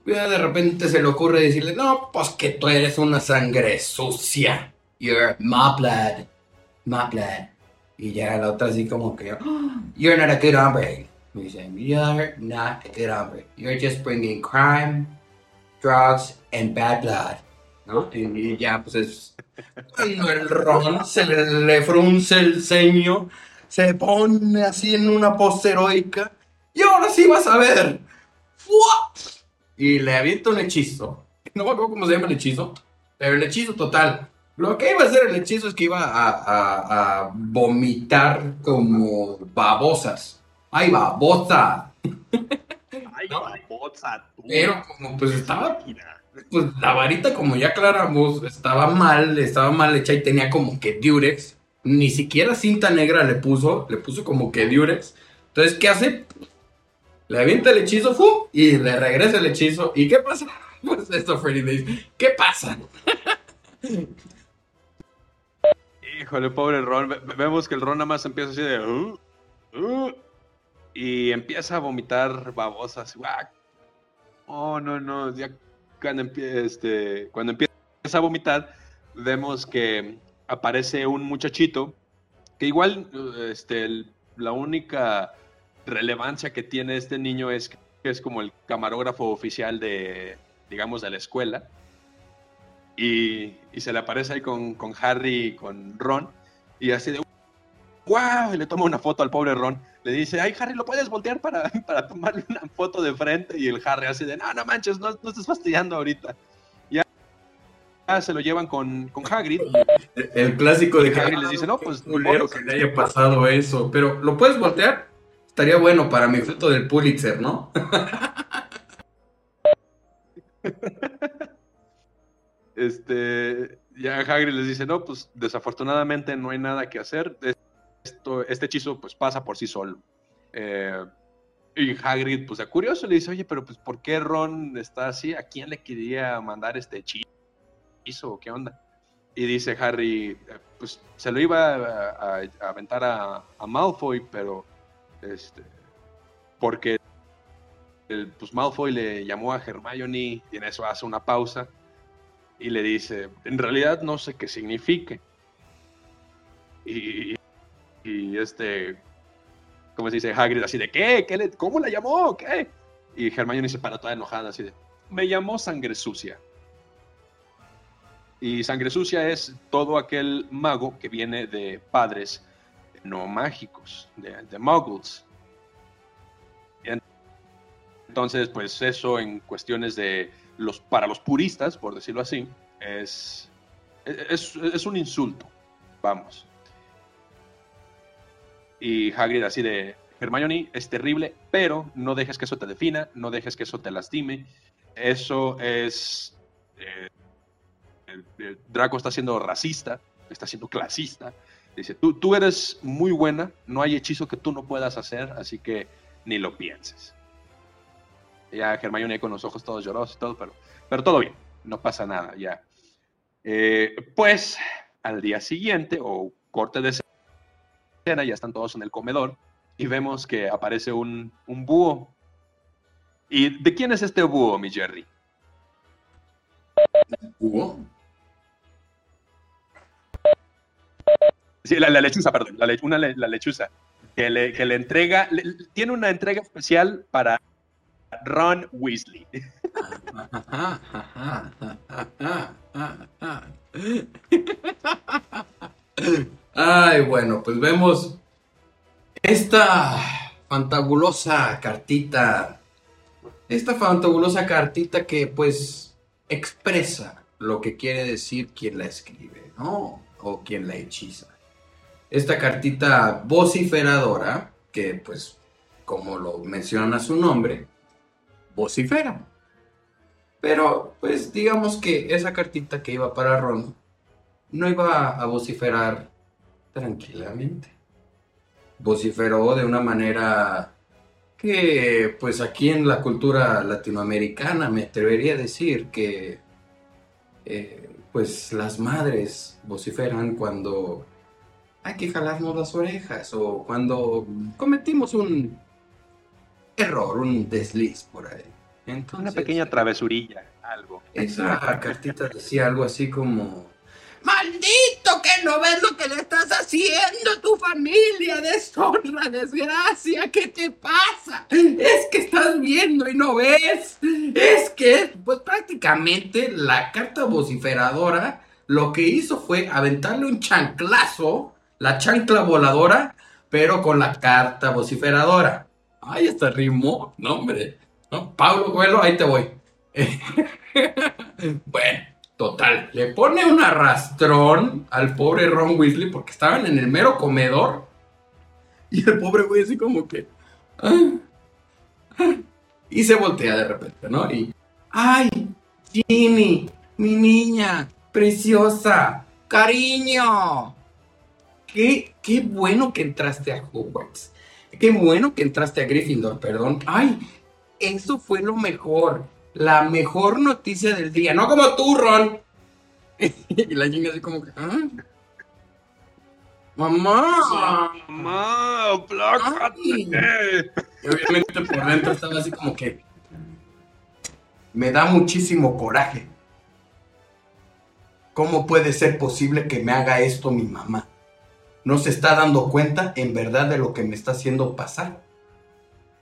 Y de repente se le ocurre decirle, no, pues que tú eres una sangre sucia. You're my blood, my blood. Y ya la otra así como que, "Oh, you're not a good hombre. Y dice, you're not a good hombre. You're just bringing crime, drugs, and bad blood. ¿No? Y, y ya, pues es. Cuando el ron se le, le frunce el ceño, se pone así en una pose heroica. Y ahora sí vas a ver. Y le avienta un hechizo. No me acuerdo cómo se llama el hechizo. Pero el hechizo total. Lo que iba a hacer el hechizo es que iba a, a- a vomitar como babosas. ¡Ay, babosa! Ay, babosa, tú. Pero como pues estaba pues la varita, como ya aclaramos, estaba mal, estaba mal hecha y tenía como que diurex. Ni siquiera cinta negra le puso, le puso como que diurex. Entonces, ¿qué hace? Le avienta el hechizo, ¡fum! Y le regresa el hechizo. ¿Y qué pasa? Pues esto, Freddy Days. ¿Qué pasa? Híjole, pobre Ron. Ve- ve- Vemos que el Ron nada más empieza así de. "Uh, uh", y empieza a vomitar babosas. ¡guac! Oh, no, no. Ya cuando, este, cuando empieza a vomitar, vemos que aparece un muchachito que igual este, la única relevancia que tiene este niño es que es como el camarógrafo oficial de, digamos, de la escuela. Y, se le aparece ahí con, con Harry y con Ron. Y así de, ¡wow! Y le toma una foto al pobre Ron. Le dice, ay, Harry, ¿lo puedes voltear para, para tomarle una foto de frente? Y el Harry así de, no, no manches, no, no estés fastidiando ahorita. Ya se lo llevan con, con Hagrid. El clásico de Harry les dice, no, pues, culero que le haya pasado eso. Pero, ¿lo puedes voltear? Estaría bueno para mi foto del Pulitzer, ¿no? Este, ya Hagrid les dice, no, pues desafortunadamente no hay nada que hacer. Esto, este hechizo pues pasa por sí solo. Eh, y Hagrid, pues, a curioso, le dice, oye, pero pues, ¿por qué Ron está así? ¿A quién le quería mandar este hechizo? ¿Qué onda? Y dice Harry, eh, pues, se lo iba a, a- a aventar a, a Malfoy, pero, este, porque el, pues, Malfoy le llamó a Hermione y en eso hace una pausa y le dice, en realidad no sé qué signifique. Y, y este, ¿cómo se dice? Hagrid así de, ¿qué? ¿Qué le- ¿Cómo la llamó? ¿Qué? Y Hermione se para toda enojada así de, me llamó sangre sucia. Y sangre sucia es todo aquel mago que viene de padres no mágicos, de, de muggles. Entonces, pues eso en cuestiones de los, para los puristas, por decirlo así, es, es, es un insulto, vamos. Y Hagrid así de, Hermione, es terrible, pero no dejes que eso te defina, no dejes que eso te lastime. Eso es... eh, Draco está siendo racista, está siendo clasista. Dice, tú, tú eres muy buena, no hay hechizo que tú no puedas hacer, así que ni lo pienses. Ya Hermione con los ojos todos llorosos y todo, pero, pero todo bien, no pasa nada, ya. Eh, pues al día siguiente, o corte de escena, ya están todos en el comedor y vemos que aparece un, un búho. ¿Y de quién es este búho, mi Jerry? ¿Hugo? Sí, la, lechuza, perdón, la, una la lechuza. Que le, que le entrega, tiene una entrega especial para Ron Weasley. Ay, bueno, pues vemos esta fantabulosa cartita. Esta fantabulosa cartita que pues expresa lo que quiere decir quien la escribe, ¿no? O quien la hechiza. Esta cartita vociferadora, que pues como lo menciona su nombre, vocifera. Pero pues digamos que esa cartita que iba para Ron no iba a vociferar tranquilamente. Vociferó de una manera que, pues aquí en la cultura latinoamericana me atrevería a decir que, eh, pues las madres vociferan cuando hay que jalarnos las orejas o cuando cometimos un error, un desliz por ahí. Una Entonces, pequeña travesurilla, algo. esa cartita decía algo así como... Maldito que no ves lo que le estás haciendo a tu familia, deshonra, desgracia, ¿qué te pasa? Es que estás viendo y no ves. Es que, pues prácticamente la carta vociferadora lo que hizo fue aventarle un chanclazo, la chancla voladora, pero con la carta vociferadora. Ay, hasta rimó, no hombre. ¿No? Pablo Coelho, ahí te voy. bueno, total, le pone un arrastrón al pobre Ron Weasley porque estaban en el mero comedor. Y el pobre güey así como que... Y se voltea de repente, ¿no? Y... ¡Ay! Ginny, mi niña, preciosa, cariño. Qué, qué bueno que entraste a Hogwarts. Qué bueno que entraste a Gryffindor, perdón. Ay, eso fue lo mejor. La mejor noticia del día. No como tú, Ron. y la niña así como que... "¿Ah? Mamá. ¡Mamá! Ay. ¡Plácate! Y obviamente por dentro estaba así como que... Me da muchísimo coraje. ¿Cómo puede ser posible que me haga esto mi mamá? No se está dando cuenta en verdad de lo que me está haciendo pasar.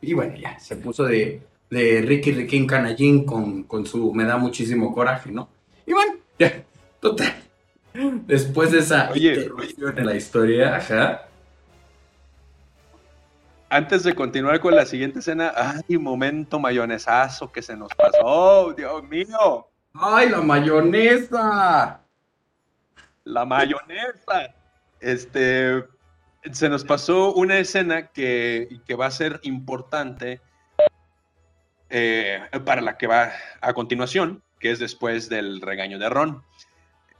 Y bueno, ya, se puso de, de Ricky Riquín Canallín con, con su me da muchísimo coraje, ¿no? Y bueno, ya, total. Después de esa Oye, interrupción en la historia, ajá. Antes de continuar con la siguiente escena, ¡ay, momento mayonesazo que se nos pasó! ¡Dios mío! ¡Ay, la mayonesa! La mayonesa. Este, se nos pasó una escena que, que va a ser importante eh, para la que va a continuación, que es después del regaño de Ron.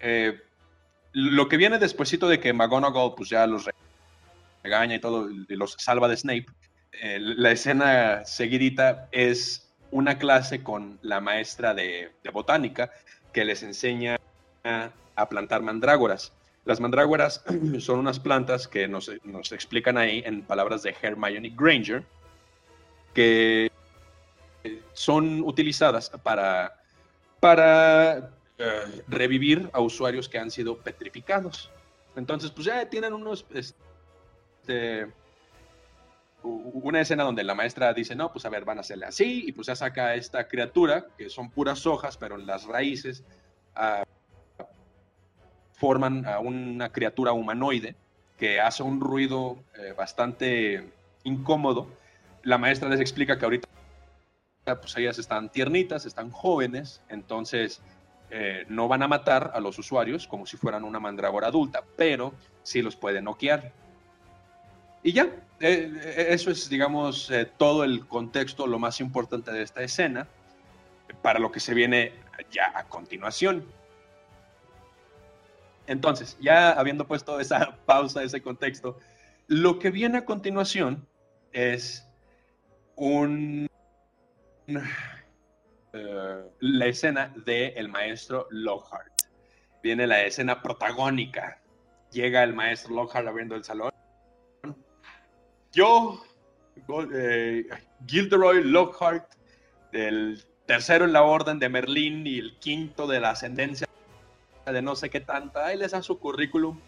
Eh, lo que viene despuesito de que McGonagall pues ya los regaña y todo, los salva de Snape, eh, la escena seguidita es una clase con la maestra de, botánica que les enseña a plantar mandrágoras. Las mandrágoras son unas plantas que nos, explican ahí en palabras de Hermione Granger, que son utilizadas para, para eh, revivir a usuarios que han sido petrificados. Entonces, pues ya tienen unos, este, una escena donde la maestra dice, no, pues a ver, van a hacerle así, y pues ya saca esta criatura, que son puras hojas, pero las raíces ah, forman a una criatura humanoide que hace un ruido eh, bastante incómodo. La maestra les explica que ahorita pues ellas están tiernitas, están jóvenes, entonces eh, no van a matar a los usuarios como si fueran una mandrágora adulta, pero sí los pueden noquear. Y ya, eh, eso es, digamos, todo el contexto, lo más importante de esta escena, para lo que se viene ya a continuación. Entonces, ya habiendo puesto esa pausa, ese contexto, lo que viene a continuación es un eh, la escena del el maestro Lockhart. Viene la escena protagónica. Llega el maestro Lockhart abriendo el salón. Yo, eh, Gilderoy Lockhart, el tercero en la orden de Merlín y el quinto de la ascendencia de no sé qué tanta. Ahí les da su currículum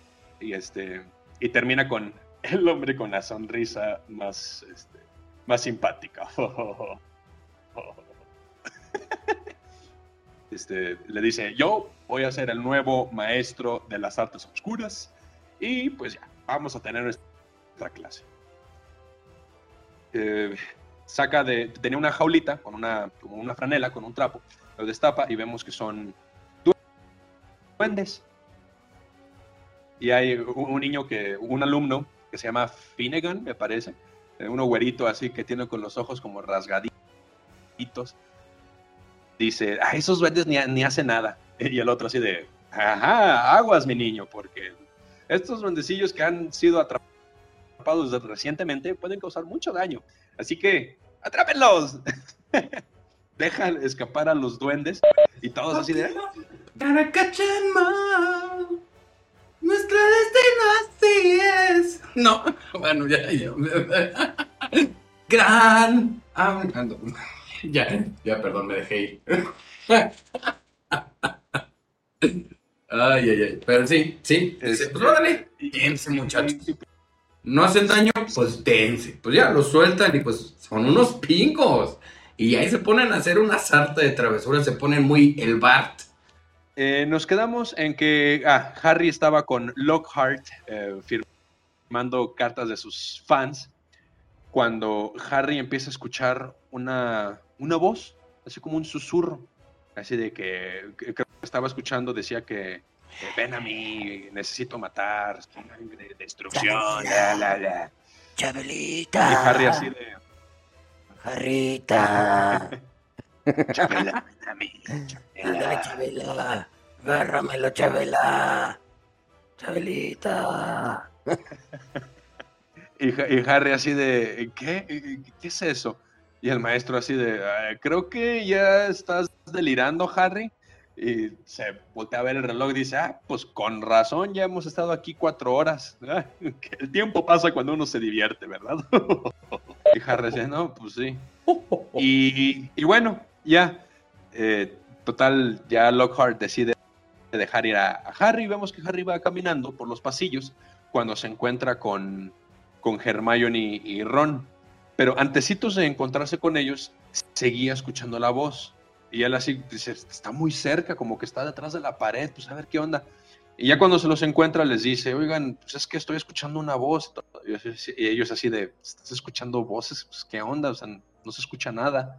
y este y termina con el hombre con la sonrisa más, este, más simpática. Este, le dice, yo voy a ser el nuevo maestro de las artes oscuras y pues ya, vamos a tener nuestra clase. Eh, saca de, tenía una jaulita con una, como una franela, con un trapo, lo destapa y vemos que son duendes. Y hay un, niño que, un alumno que se llama Finnegan, me parece, eh, uno güerito así que tiene con los ojos como rasgaditos dice, ah, esos duendes ni, ni hacen nada. Y el otro así de, ajá, aguas, mi niño, porque estos duendecillos que han sido atrapados recientemente pueden causar mucho daño. Así que, atrápenlos. Dejan escapar a los duendes y todos así de, 'em all. Nuestro destino así es. No, bueno, ya, ya. Gran. ah, ando. Ya, ya, perdón, me dejé ir. Ay, ay, ay. Pero sí, sí. Este- Pues órale, dense, muchachos. No hacen daño, pues dense. Pues ya, los sueltan y pues son unos pincos. Y ahí se ponen a hacer una sarta de travesuras, se ponen muy el Bart. Eh, nos quedamos en que ah, Harry estaba con Lockhart eh, firmando cartas de sus fans cuando Harry empieza a escuchar una, una voz, así como un susurro, así de que, que- que estaba escuchando, decía que, que, ven a mí, necesito matar, sangre, destrucción, la, la, la. Y Chabelita. Harry así de, Jarrita. Chabela, ven a mí, Ándale, Chabela". Chabela. Agárramelo, Chabela. Chabelita. Y, Harry así de, ¿qué? ¿Qué es eso? Y el maestro así de, "Ah, creo que ya estás delirando, Harry. Y se voltea a ver el reloj y dice, ah, pues con razón, ya hemos estado aquí cuatro horas. Ah, El tiempo pasa cuando uno se divierte, ¿verdad? y Harry dice, no, pues sí. Y, y bueno, ya, eh, total, ya Lockhart decide dejar ir a, a Harry. Vemos que Harry va caminando por los pasillos cuando se encuentra con, con Hermione y Ron. Pero antecitos de encontrarse con ellos, seguía escuchando la voz. Y él así dice, está muy cerca, como que está detrás de la pared, pues a ver qué onda. Y ya cuando se los encuentra les dice, oigan, pues es que estoy escuchando una voz. Y y ellos así de, ¿estás escuchando voces? Pues qué onda, o sea, no se escucha nada.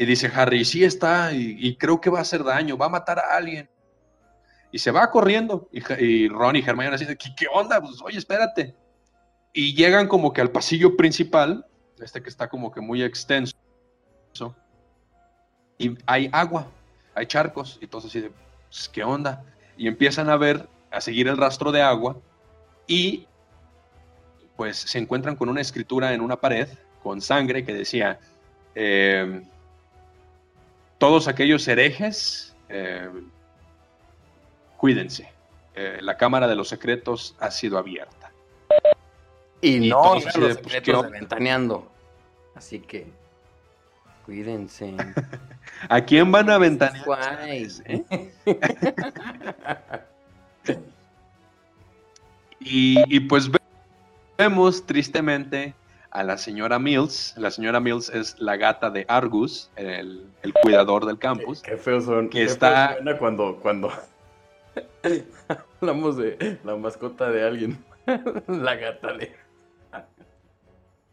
Y dice Harry, sí está, y, y creo que va a hacer daño, va a matar a alguien. Y se va corriendo. Y, y Ron y Hermione así ¿qué, qué onda? Pues oye, espérate. Y llegan como que al pasillo principal, este que está como que muy extenso. Y hay agua, hay charcos, y todos así de, pues, ¿qué onda? Y empiezan a ver, a seguir el rastro de agua, y pues se encuentran con una escritura en una pared con sangre que decía, eh, todos aquellos herejes, eh, cuídense, eh, la Cámara de los Secretos ha sido abierta. Y, Y no los de, pues, secretos ¿qué de Ventaneando. Así que, cuídense. ¿A quién van a ventanear? ¿Eh? Y, y, pues ve- vemos tristemente a la señora Mills. La señora Mills es la gata de Argus, el, el cuidador del campus. Qué feo son. Que qué está- feo suena cuando, cuando hablamos de la mascota de alguien. la gata de.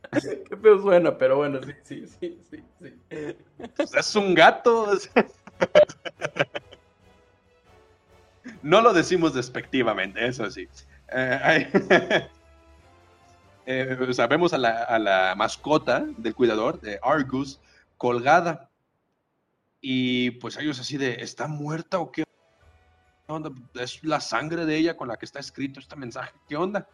Qué feo suena, pero bueno, sí, sí, sí, sí, sí. Pues es un gato. No lo decimos despectivamente, eso sí. Eh, eh, o sea, vemos a la, a la mascota del cuidador, de Argus, colgada. Y pues ellos así de, ¿está muerta o qué onda? Es la sangre de ella con la que está escrito este mensaje, ¿qué onda?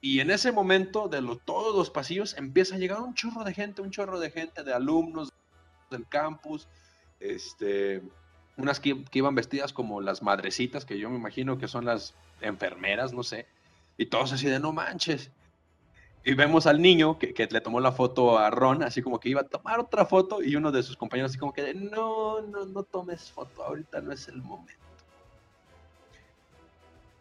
Y en ese momento, de lo- todos los pasillos, empieza a llegar un chorro de gente, un chorro de gente, de alumnos del campus, este, unas que, que iban vestidas como las madrecitas, que yo me imagino que son las enfermeras, no sé, y todos así de no manches. Y vemos al niño que, que le tomó la foto a Ron, así como que iba a tomar otra foto, y uno de sus compañeros así como que no, no, no tomes foto, ahorita no es el momento.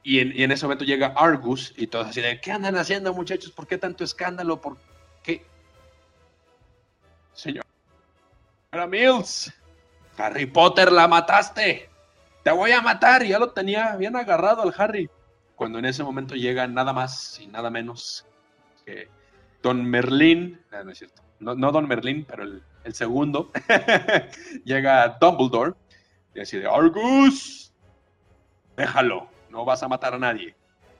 Y en, en ese momento llega Argus y todos así de, ¿qué andan haciendo muchachos? ¿Por qué tanto escándalo? ¿Por qué? Señora Mills, Harry Potter la mataste. Te voy a matar. Ya lo tenía bien agarrado al Harry. Cuando en ese momento llega nada más y nada menos Don Merlín. ah, no es cierto. No, Don Merlín, pero el, el segundo. llega Dumbledore. Y así de, Argus, déjalo. No vas a matar a nadie.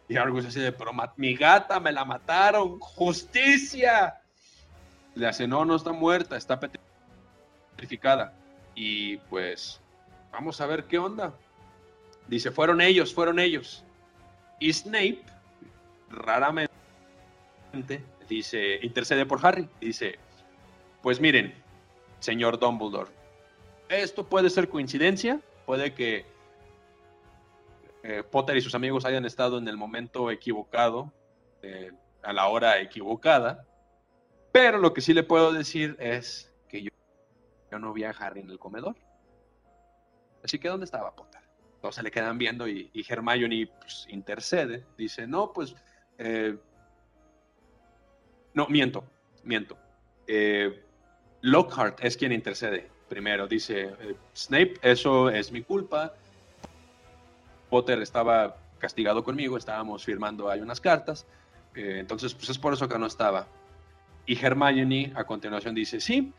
Y Argus así de, pero mi gata me la mataron. Justicia. Le hace, no, no está muerta, está petrificada. Y pues, vamos a ver qué onda. Dice, fueron ellos, fueron ellos. Y Snape, raramente, dice, intercede por Harry. Dice, pues miren, señor Dumbledore, esto puede ser coincidencia, puede que eh, Potter y sus amigos hayan estado en el momento equivocado, eh, a la hora equivocada, pero lo que sí le puedo decir es que yo, yo no vi a Harry en el comedor. Así que, ¿dónde estaba Potter? Se le quedan viendo y, y Hermione pues, intercede. Dice, no, pues... eh, no, miento, miento. Eh, Lockhart es quien intercede primero. Dice, eh, Snape, eso es mi culpa. Potter estaba castigado conmigo, estábamos firmando ahí unas cartas. eh, entonces, pues es por eso que no estaba. Y Hermione a continuación dice, sí,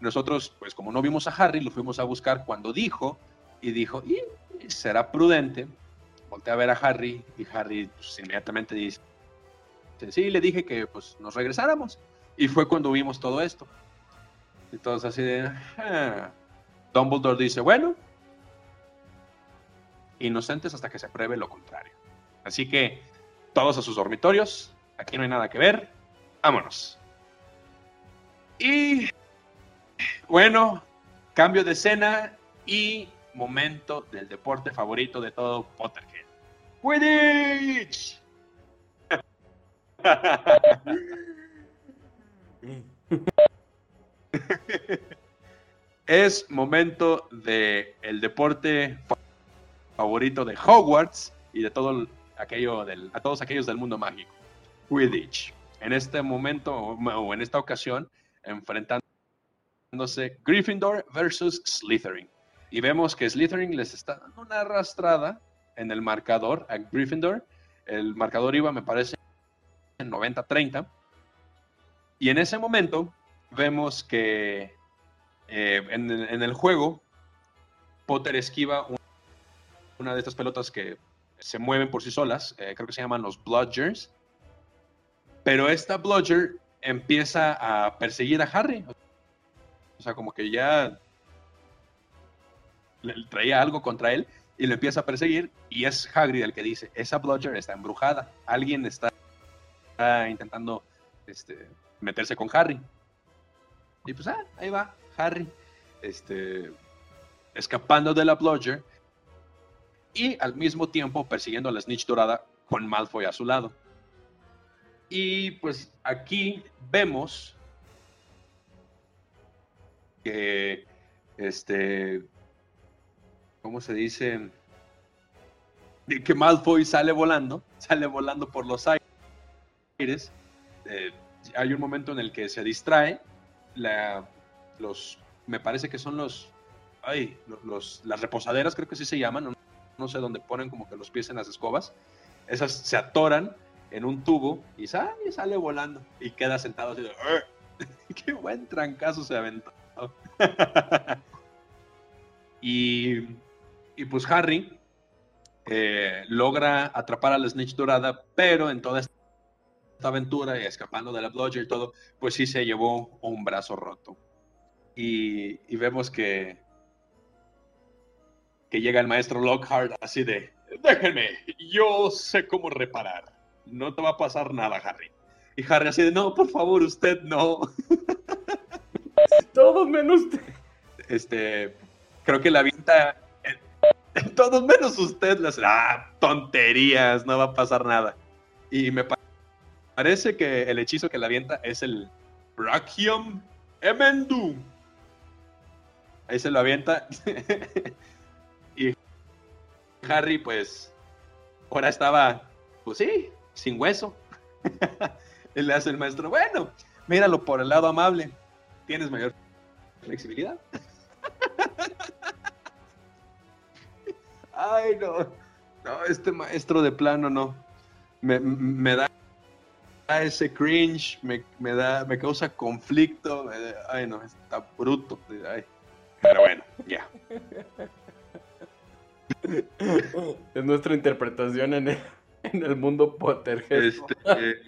nosotros, pues como no vimos a Harry, lo fuimos a buscar cuando dijo, y dijo, y será prudente. Voltea a ver a Harry, y Harry pues, inmediatamente dice, sí, le dije que pues nos regresáramos. Y fue cuando vimos todo esto. Todos así de, "Ah". Dumbledore dice, bueno, inocentes hasta que se pruebe lo contrario. Así que todos a sus dormitorios, aquí no hay nada que ver, vámonos. Y bueno, cambio de escena y momento del deporte favorito de todo Potterhead. Quidditch. es momento de el deporte fa- favorito de Hogwarts y de todo el- aquello del, a todos aquellos del mundo mágico. Quidditch. En este momento o en esta ocasión enfrentándose Gryffindor versus Slytherin. Y vemos que Slytherin les está dando una arrastrada en el marcador a Gryffindor. El marcador iba, me parece, en 90-30. Y en ese momento vemos que eh, en, en el juego Potter esquiva un- una de estas pelotas que se mueven por sí solas, eh, creo que se llaman los Bludgers. Pero esta Bludger empieza a perseguir a Harry. O sea, como que ya le- traía algo contra él y lo empieza a perseguir y es Hagrid el que dice, esa Bludger está embrujada, alguien está intentando este, meterse con Harry. Y pues ah, ahí va Harry, este, escapando de la Bludger y al mismo tiempo persiguiendo a la Snitch Dorada con Malfoy a su lado. Y pues aquí vemos que este ¿cómo se dice? Que Malfoy sale volando, sale volando por los aires. Eh, hay un momento en el que se distrae. La, los, me parece que son los, ay, los, las reposaderas, creo que así se llaman. No, sé dónde ponen como que los pies en las escobas. Esas se atoran en un tubo y sale, sale volando y queda sentado así de, ¡Qué buen trancazo se aventó! y, y pues Harry eh, logra atrapar a la Snitch Dorada, pero en toda esta aventura y escapando de la Bludger y todo, pues sí se llevó un brazo roto. Y, y vemos que, que llega el maestro Lockhart así de, déjenme, yo sé cómo reparar. No te va a pasar nada, Harry. Y Harry así de, no, por favor, usted no. Todo menos usted. Este, creo que la avienta todos menos usted les ah, tonterías, no va a pasar nada. Y me parece que el hechizo que la avienta es el Brachium Emendu. Ahí se lo avienta. y Harry, pues, ahora estaba, pues sí, sin hueso. y le hace el maestro, bueno, míralo por el lado amable. Tienes mayor flexibilidad. Ay, no. No, este maestro de plano no. Me, me da ese cringe, me, me, da, me causa conflicto. ay, no, está bruto. Ay. Pero bueno, ya. Es nuestra interpretación en el, en el mundo Potterhead. Este,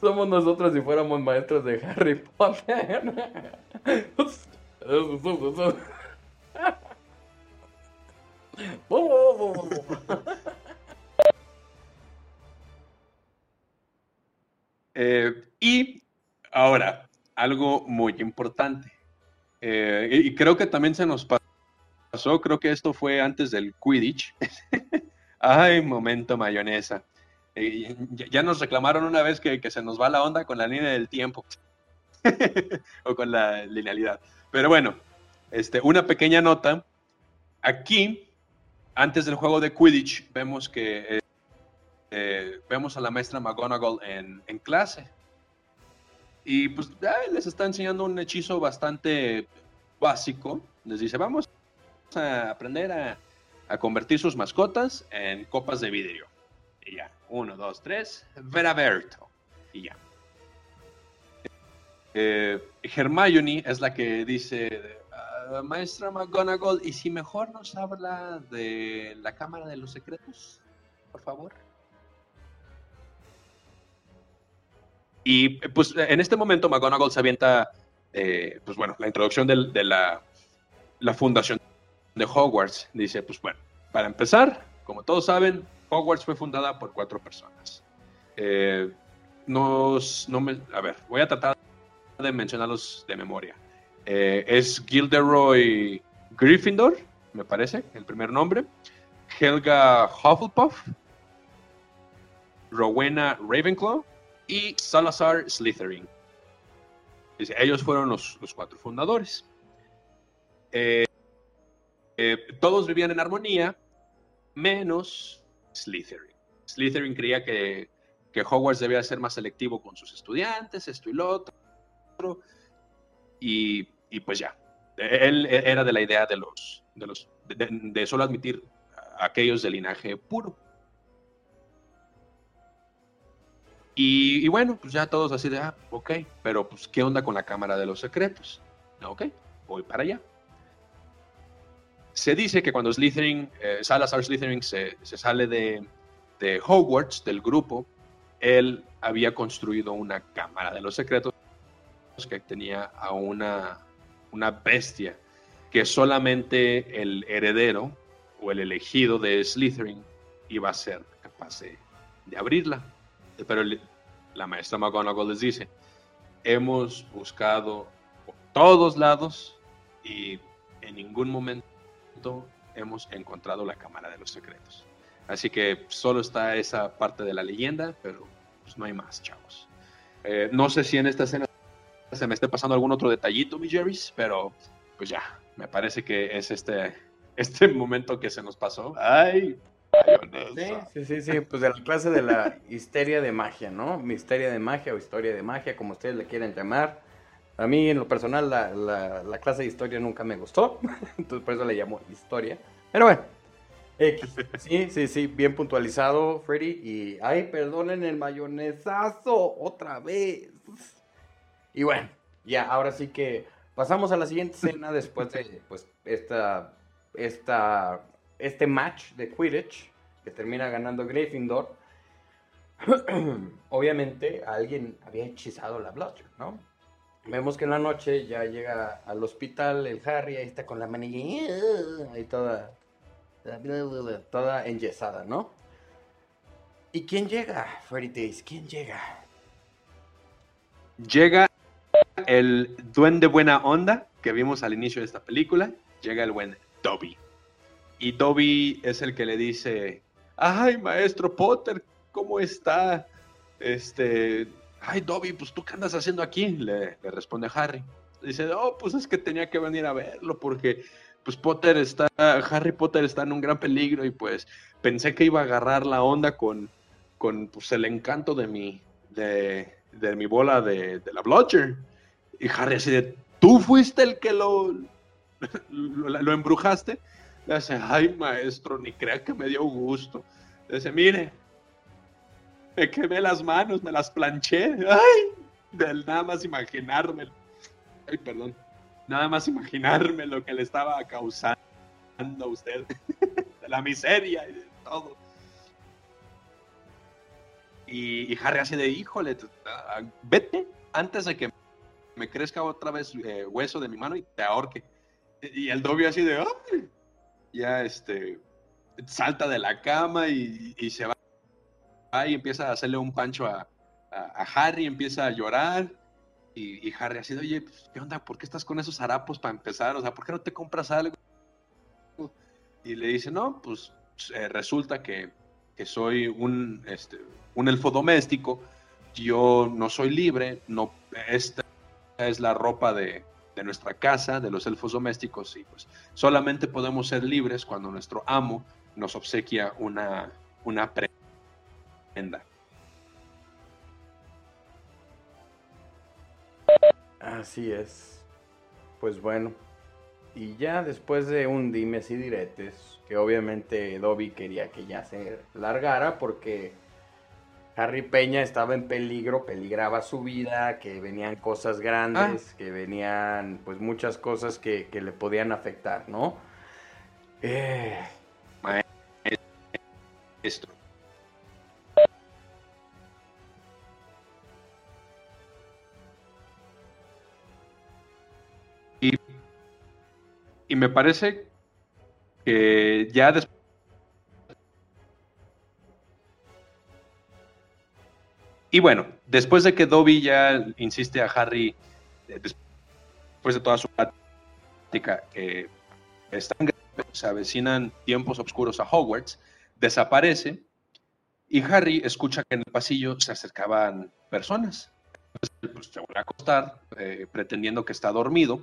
Somos nosotros si fuéramos maestros de Harry Potter. Eh, y ahora, algo muy importante. Eh, y, creo que también se nos pasó, creo que esto fue antes del Quidditch. Ay, momento mayonesa. Eh, ya, nos reclamaron una vez que, que, se nos va la onda con la línea del tiempo. o con la linealidad. Pero bueno, este, una pequeña nota. Aquí, antes del juego de Quidditch, vemos que eh, vemos a la maestra McGonagall en, clase. Y pues les está enseñando un hechizo bastante básico. Les dice, vamos a aprender a, convertir sus mascotas en copas de vidrio. Y ya, uno, dos, tres, Veraberto. Y ya. Eh, Hermione es la que dice, maestra McGonagall, ¿y si mejor nos habla de la Cámara de los Secretos? Por favor. Y pues en este momento McGonagall se avienta, eh, pues bueno, la introducción de, la, fundación de Hogwarts. Dice, pues bueno, para empezar, como todos saben, Hogwarts fue fundada por cuatro personas. Eh, no me, a ver, voy a tratar de mencionarlos de memoria. Eh, es Gilderoy Gryffindor, me parece, el primer nombre. Helga Hufflepuff, Rowena Ravenclaw y Salazar Slytherin. Ellos fueron los, cuatro fundadores. Eh, eh, todos vivían en armonía, menos Slytherin. Slytherin creía que, que Hogwarts debía ser más selectivo con sus estudiantes, esto y lo otro. Y y pues ya. Él era de la idea de los, de los, de, solo admitir a aquellos de linaje puro. Y, bueno, pues ya todos así de, ah, ok, pero pues, ¿qué onda con la Cámara de los Secretos? Ok, voy para allá. Se dice que cuando Slytherin, eh, Salazar Slytherin se, se sale de, de Hogwarts, del grupo, él había construido una Cámara de los Secretos que tenía a una una bestia que solamente el heredero o el elegido de Slytherin iba a ser capaz de abrirla. Pero le- la maestra McGonagall les dice, hemos buscado por todos lados y en ningún momento hemos encontrado la Cámara de los Secretos. Así que solo está esa parte de la leyenda, pero pues, no hay más, chavos. Eh, no sé si en esta escena se me esté pasando algún otro detallito, mi Jerry's, pero pues ya, me parece que es este, este momento que se nos pasó. ¡Ay! Sí, sí, sí, sí, pues de la clase de la histeria de magia, ¿no? Misteria de magia o historia de magia, como ustedes le quieran llamar. A mí, en lo personal, la, la- la clase de historia nunca me gustó, entonces por eso le llamo historia. Pero bueno, X. sí, sí, sí, bien puntualizado, Freddy. Y, ay, perdonen el mayonesazo, otra vez. Y bueno, ya, ahora sí que pasamos a la siguiente escena después de, pues, esta, esta, este match de Quidditch que termina ganando Gryffindor. Obviamente alguien había hechizado la Bludger, ¿no? Vemos que en la noche ya llega al hospital el Harry, ahí está con la manilla, ahí toda, toda enyesada, ¿no? ¿Y quién llega, Freddy Days? ¿Quién llega? Llega el duende buena onda que vimos al inicio de esta película. Llega el buen Dobby. Y Dobby es el que le dice, ay, maestro Potter, ¿cómo está? Este, ay, Dobby, pues tú qué andas haciendo aquí? Le, le responde Harry. Dice, oh, pues es que tenía que venir a verlo porque, pues Potter está, Harry Potter está en un gran peligro y pues pensé que iba a agarrar la onda con, con pues, el encanto de mi, de, de mi bola de, de la Blotcher. Y Harry así de, ¿tú fuiste el que lo, lo, lo embrujaste? Le dice, ay maestro, ni crea que me dio gusto. Le dice, mire, me quemé las manos, me las planché. Ay, del nada más imaginarme. Ay, perdón. Nada más imaginarme lo que le estaba causando a usted. de la miseria y de todo. Y, Harry así de, híjole, ah, vete antes de que me crezca otra vez eh, hueso de mi mano y te ahorque. Y el Dobby así de, ¡ay! Ya este, salta de la cama y, y se va y empieza a hacerle un pancho a, a- Harry, empieza a llorar. Y, y Harry así de, oye, pues, ¿qué onda? ¿Por qué estás con esos harapos para empezar? O sea, ¿por qué no te compras algo? Y le dice, no, pues eh, resulta que, que soy un, este, un elfo doméstico, yo no soy libre, no, esta es la ropa de, de nuestra casa, de los elfos domésticos, y pues solamente podemos ser libres cuando nuestro amo nos obsequia una, una prenda. Así es. Pues bueno. Y ya después de un dimes y diretes, que obviamente Dobby quería que ya se largara porque Harry Peña estaba en peligro, peligraba su vida, que venían cosas grandes, que venían pues muchas cosas que, que le podían afectar, ¿no? Eh, Esto. Y, y me parece que ya después Y bueno, después de que Dobby ya insiste a Harry, eh, después de toda su plática, que están, se avecinan tiempos oscuros a Hogwarts, desaparece y Harry escucha que en el pasillo se acercaban personas. Entonces, pues, se vuelve a acostar, eh, pretendiendo que está dormido,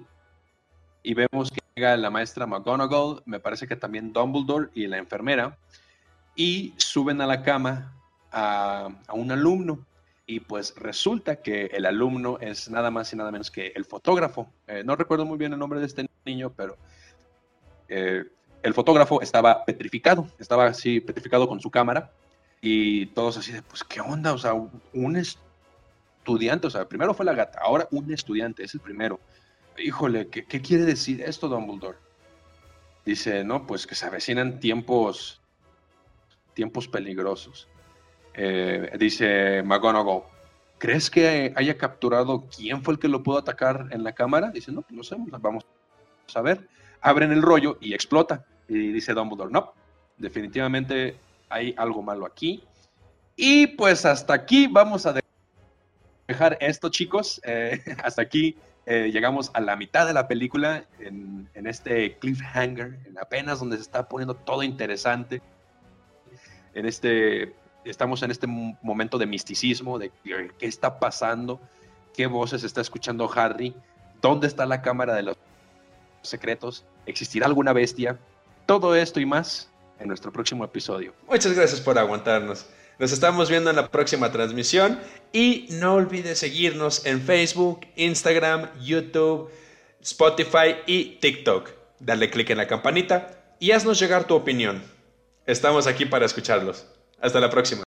y vemos que llega la maestra McGonagall, me parece que también Dumbledore y la enfermera, y suben a la cama a, a un alumno. Y pues resulta que el alumno es nada más y nada menos que el fotógrafo. Eh, no recuerdo muy bien el nombre de este niño, pero eh, el fotógrafo estaba petrificado, estaba así petrificado con su cámara y todos así de, pues, ¿qué onda? O sea, un estudiante, o sea, primero fue la gata, ahora un estudiante, es el primero. Híjole, ¿qué, qué quiere decir esto, Dumbledore? Dice, no, pues que se avecinan tiempos, tiempos peligrosos. Eh, dice McGonagall, ¿crees que haya capturado quién fue el que lo pudo atacar en la cámara? Dice, no, no sé, vamos a ver. Abren el rollo y explota. Y dice Dumbledore, no, definitivamente hay algo malo aquí. Y pues hasta aquí vamos a de- dejar esto, chicos. Eh, hasta aquí eh, llegamos a la mitad de la película en, este cliffhanger, en apenas donde se está poniendo todo interesante. En este, estamos en este mo- momento de misticismo, de qué está pasando, qué voces está escuchando Harry, dónde está la cámara de los secretos, existirá alguna bestia. Todo esto y más en nuestro próximo episodio. Muchas gracias por aguantarnos. Nos estamos viendo en la próxima transmisión y no olvides seguirnos en Facebook, Instagram, YouTube, Spotify y TikTok. Dale click en la campanita y haznos llegar tu opinión. Estamos aquí para escucharlos. Hasta la próxima.